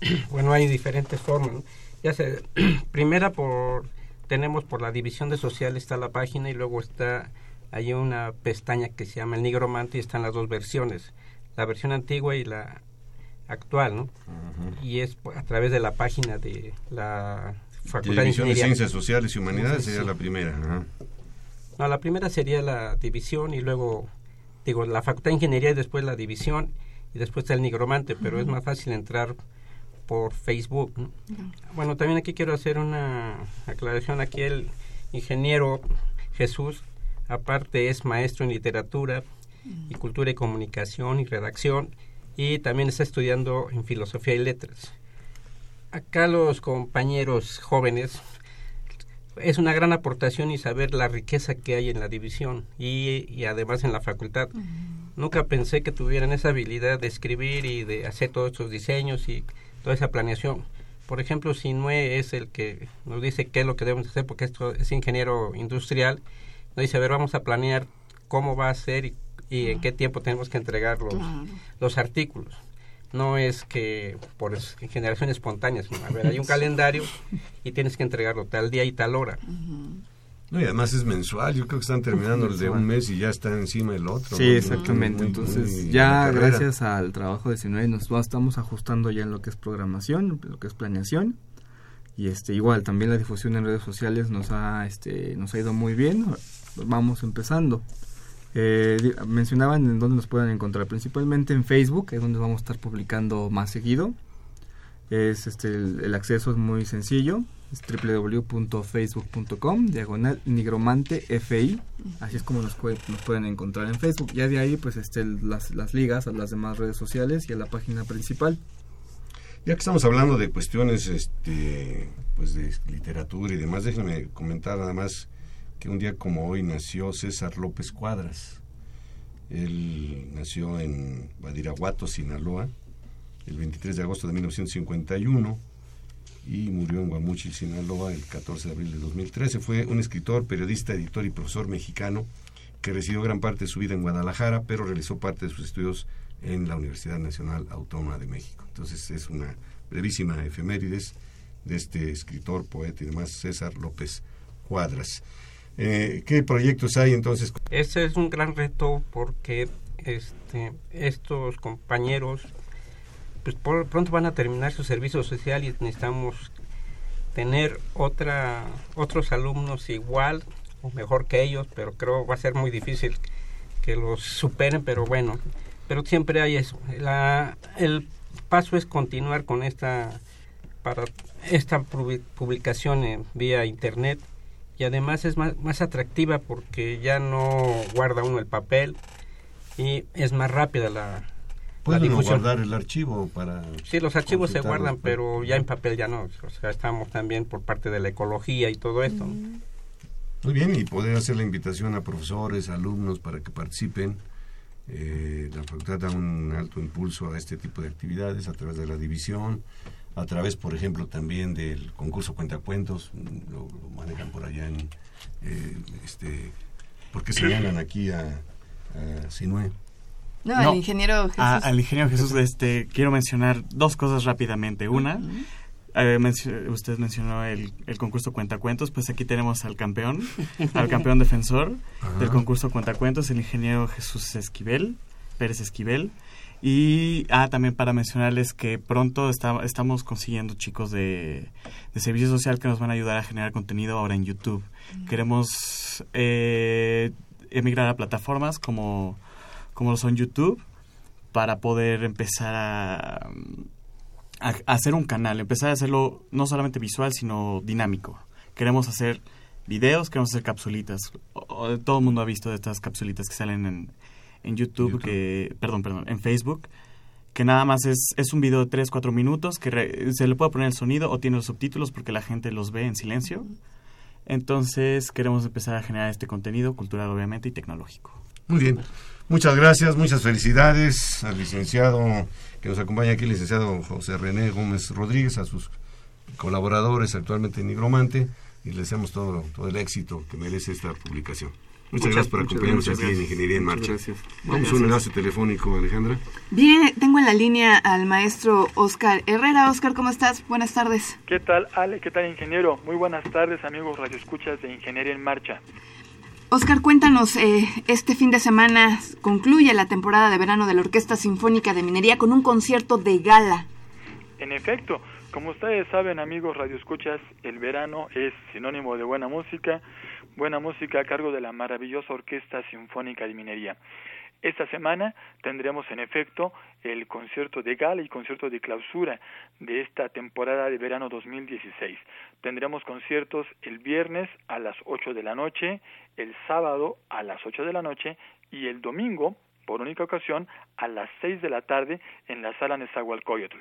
Bueno, hay diferentes formas. Ya sé, primera por tenemos por la división de social está la página y luego está hay una pestaña que se llama el Nigromante y están las dos versiones, la versión antigua y la actual, ¿no? Y es a través de la página de la Facultad de Ciencias Sociales y Humanidades sería la primera. No, la primera sería la división y luego, digo, la Facultad de Ingeniería y después la división y después está el nigromante, pero es más fácil entrar por Facebook. Bueno, también aquí quiero hacer una aclaración. Aquí el ingeniero Jesús, aparte es maestro en literatura y cultura y comunicación y redacción y también está estudiando en filosofía y letras acá los compañeros jóvenes es una gran aportación y saber la riqueza que hay en la división y, además en la facultad. Nunca pensé que tuvieran esa habilidad de escribir y de hacer todos estos diseños y toda esa planeación. Por ejemplo, Sinue es el que nos dice qué es lo que debemos hacer porque esto es ingeniero industrial. Nos dice, a ver, vamos a planear cómo va a ser y, en qué tiempo tenemos que entregar los, los artículos no es que por generación espontánea, a ver, hay un calendario y tienes que entregarlo tal día y tal hora. No, y además es mensual, yo creo que están terminando el de un mes y ya está encima el otro. Sí, exactamente. Entonces, ya gracias al trabajo de Sinue nos estamos ajustando ya en lo que es programación, lo que es planeación. Y este igual también la difusión en redes sociales nos ha este nos ha ido muy bien. Vamos empezando. Eh, mencionaban en dónde nos pueden encontrar, principalmente en Facebook, es donde vamos a estar publicando más seguido. Es este el, acceso es muy sencillo, www.facebook.com diagonal nigromante fi, así es como nos, nos pueden encontrar en Facebook. Ya de ahí pues este las, las ligas a las demás redes sociales y a la página principal. Ya que estamos hablando de cuestiones este pues de literatura y demás, déjenme comentar nada más que un día como hoy nació César López Cuadras, Él nació en Badiraguato, Sinaloa, el 23 de agosto de 1951 y murió en Guamuchil, Sinaloa, el 14 de abril de 2013. Fue un escritor, periodista, editor y profesor mexicano que residió gran parte de su vida en Guadalajara, pero realizó parte de sus estudios en la Universidad Nacional Autónoma de México. Entonces es una brevísima efemérides de este escritor, poeta y demás, César López Cuadras. Eh, ¿Qué proyectos hay entonces? Ese es un gran reto porque este, estos compañeros pues por, pronto van a terminar su servicio social y necesitamos tener otra otros alumnos igual o mejor que ellos, pero creo va a ser muy difícil que los superen, pero bueno, pero siempre hay eso. La, el paso es continuar con esta para esta publicación en, vía internet y además es más, más atractiva porque ya no guarda uno el papel y es más rápida la, ¿Pueden guardar el archivo para...? Sí, los archivos se guardan, pero ya en papel ya no. O sea, estamos también por parte de la ecología y todo esto. Muy bien, y poder hacer la invitación a profesores, alumnos para que participen. Eh, la facultad da un alto impulso a este tipo de actividades a través de la división, a través, por ejemplo, también del concurso Cuentacuentos, lo, lo manejan por allá en... Eh, este, porque señalan aquí a, a Sinue. No, al ingeniero Jesús. al ingeniero Jesús, este, quiero mencionar dos cosas rápidamente. Una, eh, usted mencionó el, el, concurso Cuentacuentos, pues aquí tenemos al campeón, al campeón defensor del concurso Cuentacuentos, el ingeniero Jesús Esquivel, Pérez Esquivel. Y ah, también para mencionarles que pronto estamos consiguiendo chicos de, de, servicio social que nos van a ayudar a generar contenido ahora en YouTube. Queremos eh, emigrar a plataformas como como lo son YouTube, para poder empezar a, hacer un canal, empezar a hacerlo no solamente visual, sino dinámico. Queremos hacer videos, queremos hacer capsulitas. todo el mundo ha visto de estas capsulitas que salen en, en YouTube, que, perdón, perdón, en Facebook, que nada más es, es un video de 3, 4 minutos, que se le puede poner el sonido o tiene los subtítulos porque la gente los ve en silencio. Entonces queremos empezar a generar este contenido cultural obviamente y tecnológico. Muy bien. Muchas gracias, muchas felicidades al licenciado que nos acompaña aquí, el licenciado José René Gómez Rodríguez, a sus colaboradores actualmente en Nigromante y le deseamos todo, todo el éxito que merece esta publicación. Muchas, gracias por acompañarnos aquí en Ingeniería en Marcha. Vamos a un enlace telefónico, Alejandra. Bien, tengo en la línea al maestro Oscar Herrera. Oscar, ¿cómo estás? Buenas tardes. ¿Qué tal, Ale? ¿Qué tal, ingeniero? Muy buenas tardes, amigos radioescuchas de Ingeniería en Marcha. Oscar, cuéntanos, eh, este fin de semana concluye la temporada de verano de la Orquesta Sinfónica de Minería con un concierto de gala. En efecto, como ustedes saben, amigos radioescuchas, el verano es sinónimo de buena música, buena música a cargo de la maravillosa Orquesta Sinfónica de Minería. Esta semana tendremos en efecto el concierto de gala y concierto de clausura de esta temporada de verano 2016. Tendremos conciertos el viernes a las 8 de la noche, el sábado a las 8 de la noche y el domingo, por única ocasión, a las 6 de la tarde en la sala Nezahualcóyotl.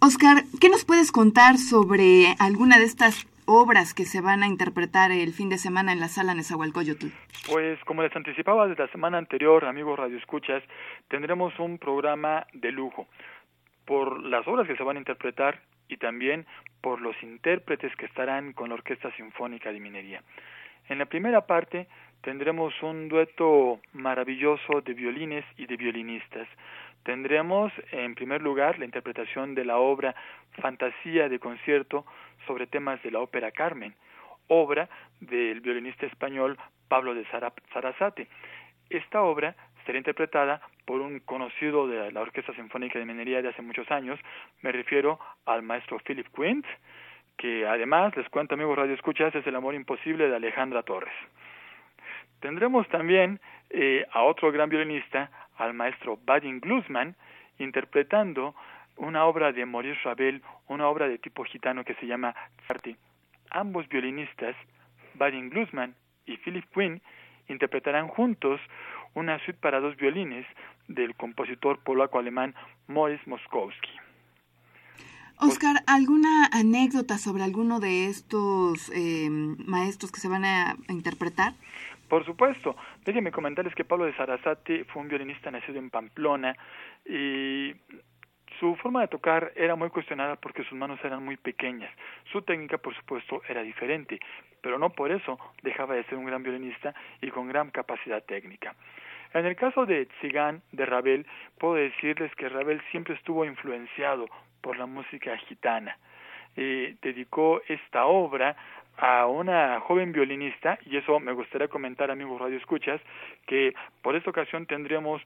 Oscar, ¿qué nos puedes contar sobre alguna de estas obras que se van a interpretar el fin de semana en la sala Nezahualcóyotl? Pues como les anticipaba desde la semana anterior, amigos radioescuchas, tendremos un programa de lujo por las obras que se van a interpretar y también por los intérpretes que estarán con la Orquesta Sinfónica de Minería. En la primera parte tendremos un dueto maravilloso de violines y de violinistas. Tendremos, en primer lugar, la interpretación de la obra Fantasía de concierto sobre temas de la ópera Carmen, obra del violinista español Pablo de Sarasate. Esta obra será interpretada por un conocido de la Orquesta Sinfónica de Minería de hace muchos años, me refiero al maestro Philip Quint, que además, les cuento amigos Radio Escuchas, es el amor imposible de Alejandra Torres. Tendremos también eh, a otro gran violinista, al maestro Vadim Glusman, interpretando una obra de Maurice Ravel, una obra de tipo gitano que se llama Arte. Ambos violinistas, Vadim Glusman y Philip Quinn, interpretarán juntos una suite para dos violines del compositor polaco-alemán Morris Moskowski. Oscar, ¿alguna anécdota sobre alguno de estos eh, maestros que se van a interpretar? Por supuesto. Déjenme comentarles que Pablo de Sarasate fue un violinista nacido en Pamplona y su forma de tocar era muy cuestionada porque sus manos eran muy pequeñas. Su técnica, por supuesto, era diferente, pero no por eso dejaba de ser un gran violinista y con gran capacidad técnica. En el caso de Tzigán, de Ravel, puedo decirles que Ravel siempre estuvo influenciado por la música gitana. Eh, dedicó esta obra a una joven violinista y eso me gustaría comentar amigos radio escuchas que por esta ocasión tendremos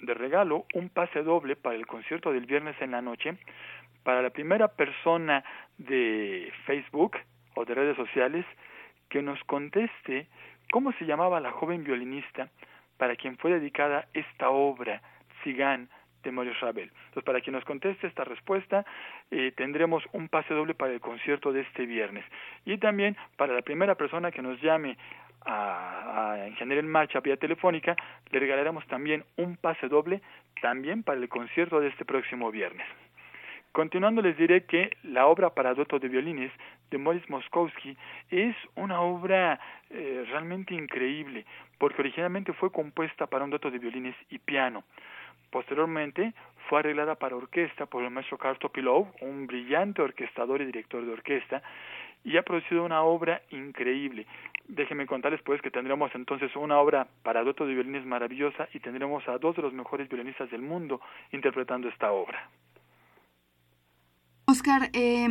de regalo un pase doble para el concierto del viernes en la noche. Para la primera persona de Facebook o de redes sociales que nos conteste cómo se llamaba la joven violinista para quien fue dedicada esta obra, Cigán, de Maurice Ravel. Entonces, para quien nos conteste esta respuesta, eh, tendremos un pase doble para el concierto de este viernes. Y también para la primera persona que nos llame a, a Ingeniería en Marcha vía telefónica, le regalaremos también un pase doble también para el concierto de este próximo viernes. Continuando les diré que la obra para dueto de violines de Morris Moskowski es una obra eh, realmente increíble, porque originalmente fue compuesta para un dueto de violines y piano. Posteriormente fue arreglada para orquesta por el maestro Karl Topilov, un brillante orquestador y director de orquesta, y ha producido una obra increíble. Déjenme contarles pues que tendremos entonces una obra para dueto de violines maravillosa y tendremos a dos de los mejores violinistas del mundo interpretando esta obra. Oscar, eh,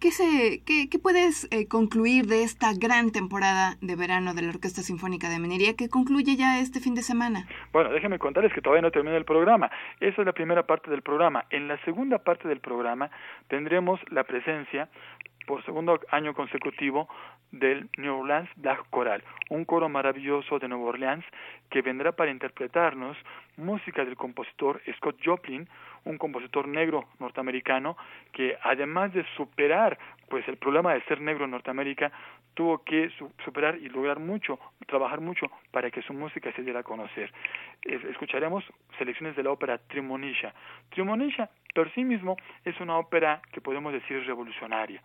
¿Qué, se, qué, qué puedes eh, concluir de esta gran temporada de verano de la Orquesta Sinfónica de Minería que concluye ya este fin de semana? Bueno, déjenme contarles que todavía no termina el programa. Esa es la primera parte del programa. En la segunda parte del programa tendremos la presencia por segundo año consecutivo del New Orleans Black Choral, un coro maravilloso de Nueva Orleans que vendrá para interpretarnos música del compositor Scott Joplin, un compositor negro norteamericano que además de superar pues el problema de ser negro en Norteamérica tuvo que superar y lograr mucho, trabajar mucho para que su música se diera a conocer. Escucharemos selecciones de la ópera Trimonisha. Trimonisha por sí mismo es una ópera que podemos decir revolucionaria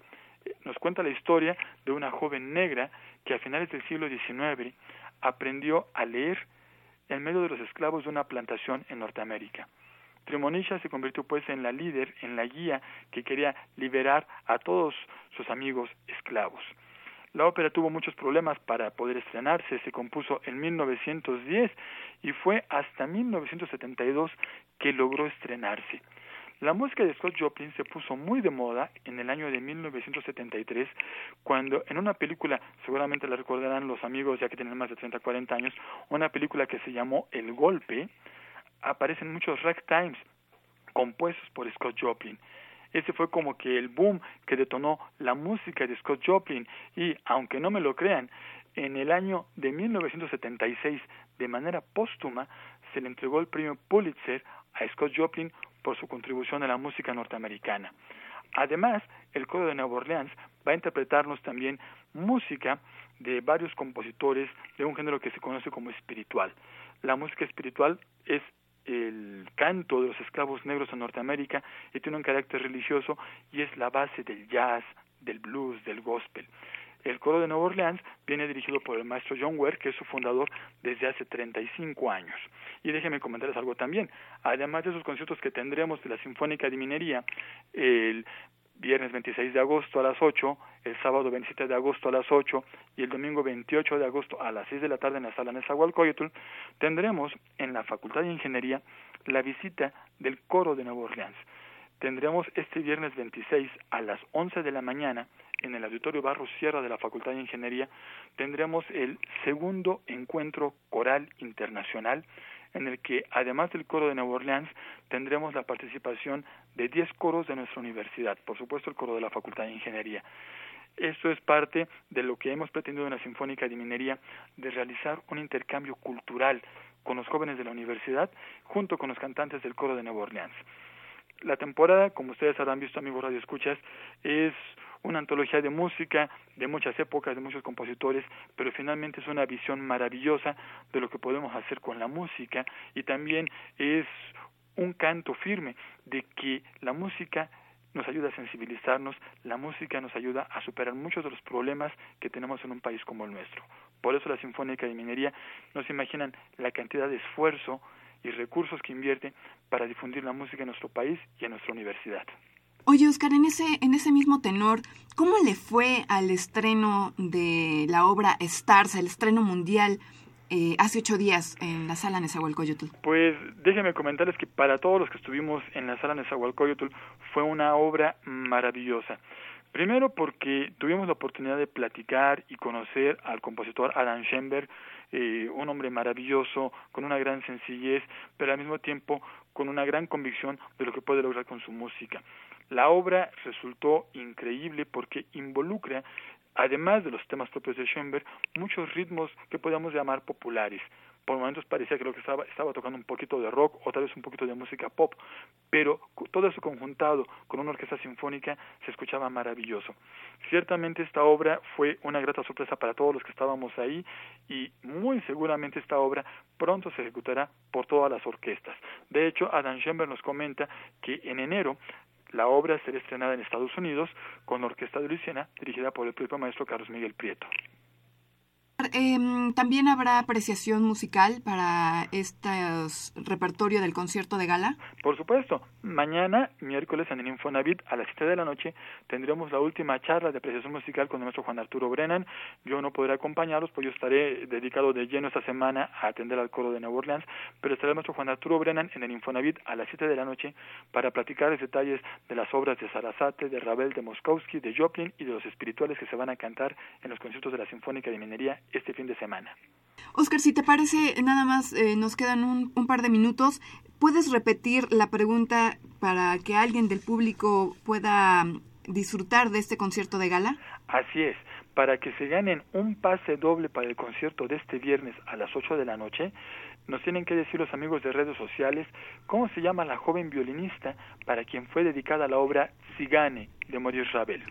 nos cuenta la historia de una joven negra que a finales del siglo XIX aprendió a leer en medio de los esclavos de una plantación en Norteamérica. Tremonisha se convirtió pues en la líder, en la guía que quería liberar a todos sus amigos esclavos. La ópera tuvo muchos problemas para poder estrenarse, se compuso en 1910 y fue hasta 1972 que logró estrenarse. La música de Scott Joplin se puso muy de moda en el año de 1973, cuando en una película, seguramente la recordarán los amigos ya que tienen más de 30, 40 años, una película que se llamó El Golpe, aparecen muchos ragtimes compuestos por Scott Joplin. Ese fue como que el boom que detonó la música de Scott Joplin y, aunque no me lo crean, en el año de 1976, de manera póstuma, se le entregó el premio Pulitzer a Scott Joplin por su contribución a la música norteamericana. Además, el coro de Nueva Orleans va a interpretarnos también música de varios compositores de un género que se conoce como espiritual. La música espiritual es el canto de los esclavos negros en Norteamérica y tiene un carácter religioso y es la base del jazz, del blues, del gospel. El coro de Nueva Orleans viene dirigido por el maestro John Ware, que es su fundador desde hace 35 años. Y déjenme comentarles algo también. Además de esos conciertos que tendremos de la Sinfónica de Minería, el viernes 26 de agosto a las 8, el sábado 27 de agosto a las 8 y el domingo 28 de agosto a las 6 de la tarde en la sala Nezahualcóyotl, tendremos en la Facultad de Ingeniería la visita del coro de Nueva Orleans. Tendremos este viernes 26 a las 11 de la mañana en el Auditorio Barros Sierra de la Facultad de Ingeniería tendremos el segundo encuentro coral internacional en el que además del coro de Nueva Orleans tendremos la participación de 10 coros de nuestra universidad, por supuesto el coro de la Facultad de Ingeniería. Esto es parte de lo que hemos pretendido en la Sinfónica de Minería, de realizar un intercambio cultural con los jóvenes de la universidad junto con los cantantes del coro de Nueva Orleans. La temporada, como ustedes habrán visto, amigos Radio Escuchas, es una antología de música de muchas épocas, de muchos compositores, pero finalmente es una visión maravillosa de lo que podemos hacer con la música y también es un canto firme de que la música nos ayuda a sensibilizarnos, la música nos ayuda a superar muchos de los problemas que tenemos en un país como el nuestro. Por eso la Sinfónica de Minería no se imaginan la cantidad de esfuerzo y recursos que invierte para difundir la música en nuestro país y en nuestra universidad. Oye, Oscar, en ese, en ese mismo tenor, ¿cómo le fue al estreno de la obra Stars, el estreno mundial, eh, hace ocho días en la sala Nezahualcóyotl? Pues déjenme comentarles que para todos los que estuvimos en la sala Nezahualcóyotl fue una obra maravillosa. Primero porque tuvimos la oportunidad de platicar y conocer al compositor Adam Schoenberg, eh, un hombre maravilloso, con una gran sencillez, pero al mismo tiempo con una gran convicción de lo que puede lograr con su música. La obra resultó increíble porque involucra, además de los temas propios de Schoenberg, muchos ritmos que podemos llamar populares. Por momentos parecía que lo que estaba, estaba tocando un poquito de rock o tal vez un poquito de música pop, pero todo eso conjuntado con una orquesta sinfónica se escuchaba maravilloso. Ciertamente esta obra fue una grata sorpresa para todos los que estábamos ahí y muy seguramente esta obra pronto se ejecutará por todas las orquestas. De hecho, Adam Schoenberg nos comenta que en enero la obra será estrenada en Estados Unidos con la Orquesta de Luisiana, dirigida por el propio maestro Carlos Miguel Prieto. Em, También habrá apreciación musical para este repertorio del concierto de gala. Por supuesto, mañana, miércoles, en el Infonavit, a las 7 de la noche, tendremos la última charla de apreciación musical con nuestro Juan Arturo Brennan. Yo no podré acompañarlos, pues yo estaré dedicado de lleno esta semana a atender al coro de Nueva Orleans, pero estará nuestro Juan Arturo Brennan en el Infonavit a las 7 de la noche para platicar los detalles de las obras de Sarasate, de Ravel, de Moskowski, de Joplin y de los espirituales que se van a cantar en los conciertos de la Sinfónica de Minería este fin de semana. Oscar, si te parece, nada más eh, nos quedan un, un, par de minutos. ¿Puedes repetir la pregunta para que alguien del público pueda disfrutar de este concierto de gala? Así es. Para que se ganen un pase doble para el concierto de este viernes a las 8 de la noche, nos tienen que decir los amigos de redes sociales cómo se llama la joven violinista para quien fue dedicada la obra Sigane de Maurice Ravel.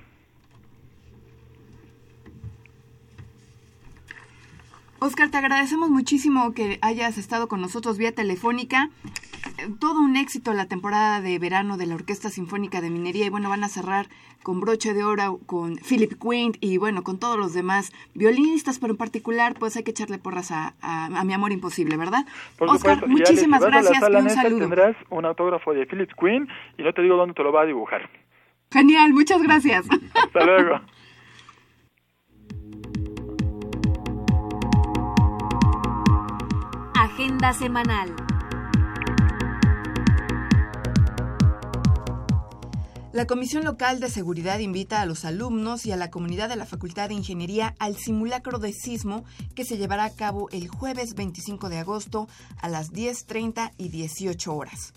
Oscar, te agradecemos muchísimo que hayas estado con nosotros vía telefónica. Todo un éxito la temporada de verano de la Orquesta Sinfónica de Minería y bueno, van a cerrar con broche de oro con Philip Quint y bueno, con todos los demás violinistas, pero en particular pues hay que echarle porras a, a, a mi amor imposible, ¿verdad? Por Oscar, supuesto, muchísimas si gracias y un saludo. Tendrás un autógrafo de Philip Quinn y no te digo dónde te lo va a dibujar. Genial, muchas gracias. Hasta luego. Agenda semanal. La Comisión Local de Seguridad invita a los alumnos y a la comunidad de la Facultad de Ingeniería al simulacro de sismo que se llevará a cabo el jueves 25 de agosto a las 10.30 y 18 horas.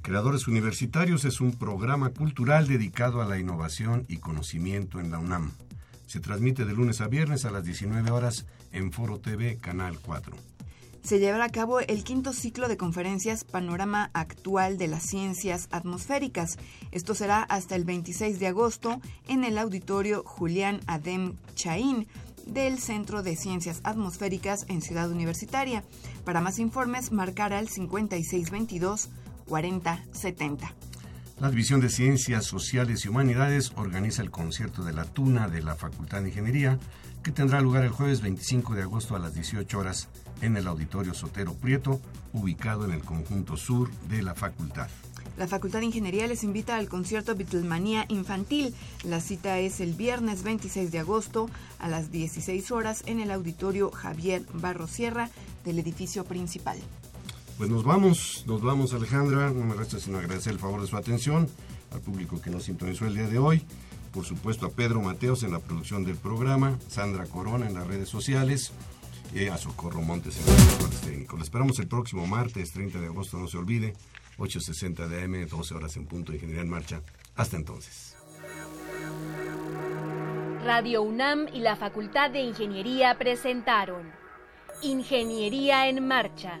Creadores Universitarios es un programa cultural dedicado a la innovación y conocimiento en la UNAM. Se transmite de lunes a viernes a las 19 horas en Foro TV, Canal 4 se llevará a cabo el quinto ciclo de conferencias Panorama Actual de las Ciencias Atmosféricas. Esto será hasta el 26 de agosto en el auditorio Julián Adem Chaín del Centro de Ciencias Atmosféricas en Ciudad Universitaria. Para más informes, marcar al 5622 4070. La División de Ciencias Sociales y Humanidades organiza el concierto de la Tuna de la Facultad de Ingeniería, que tendrá lugar el jueves 25 de agosto a las 18 horas en el Auditorio Sotero Prieto, ubicado en el conjunto sur de la facultad. La Facultad de Ingeniería les invita al concierto Beatlemanía Infantil. La cita es el viernes 26 de agosto a las 16 horas en el Auditorio Javier Barro Sierra del edificio principal. Pues nos vamos, nos vamos Alejandra, no me resta sino agradecer el favor de su atención al público que nos sintonizó el día de hoy, por supuesto a Pedro Mateos en la producción del programa, Sandra Corona en las redes sociales, eh, a Socorro Montes en los controles técnicos. Le esperamos el próximo martes 30 de agosto, no se olvide, 8.60 de AM, 12 horas en punto, Ingeniería en Marcha. Hasta entonces. Radio UNAM y la Facultad de Ingeniería presentaron Ingeniería en Marcha.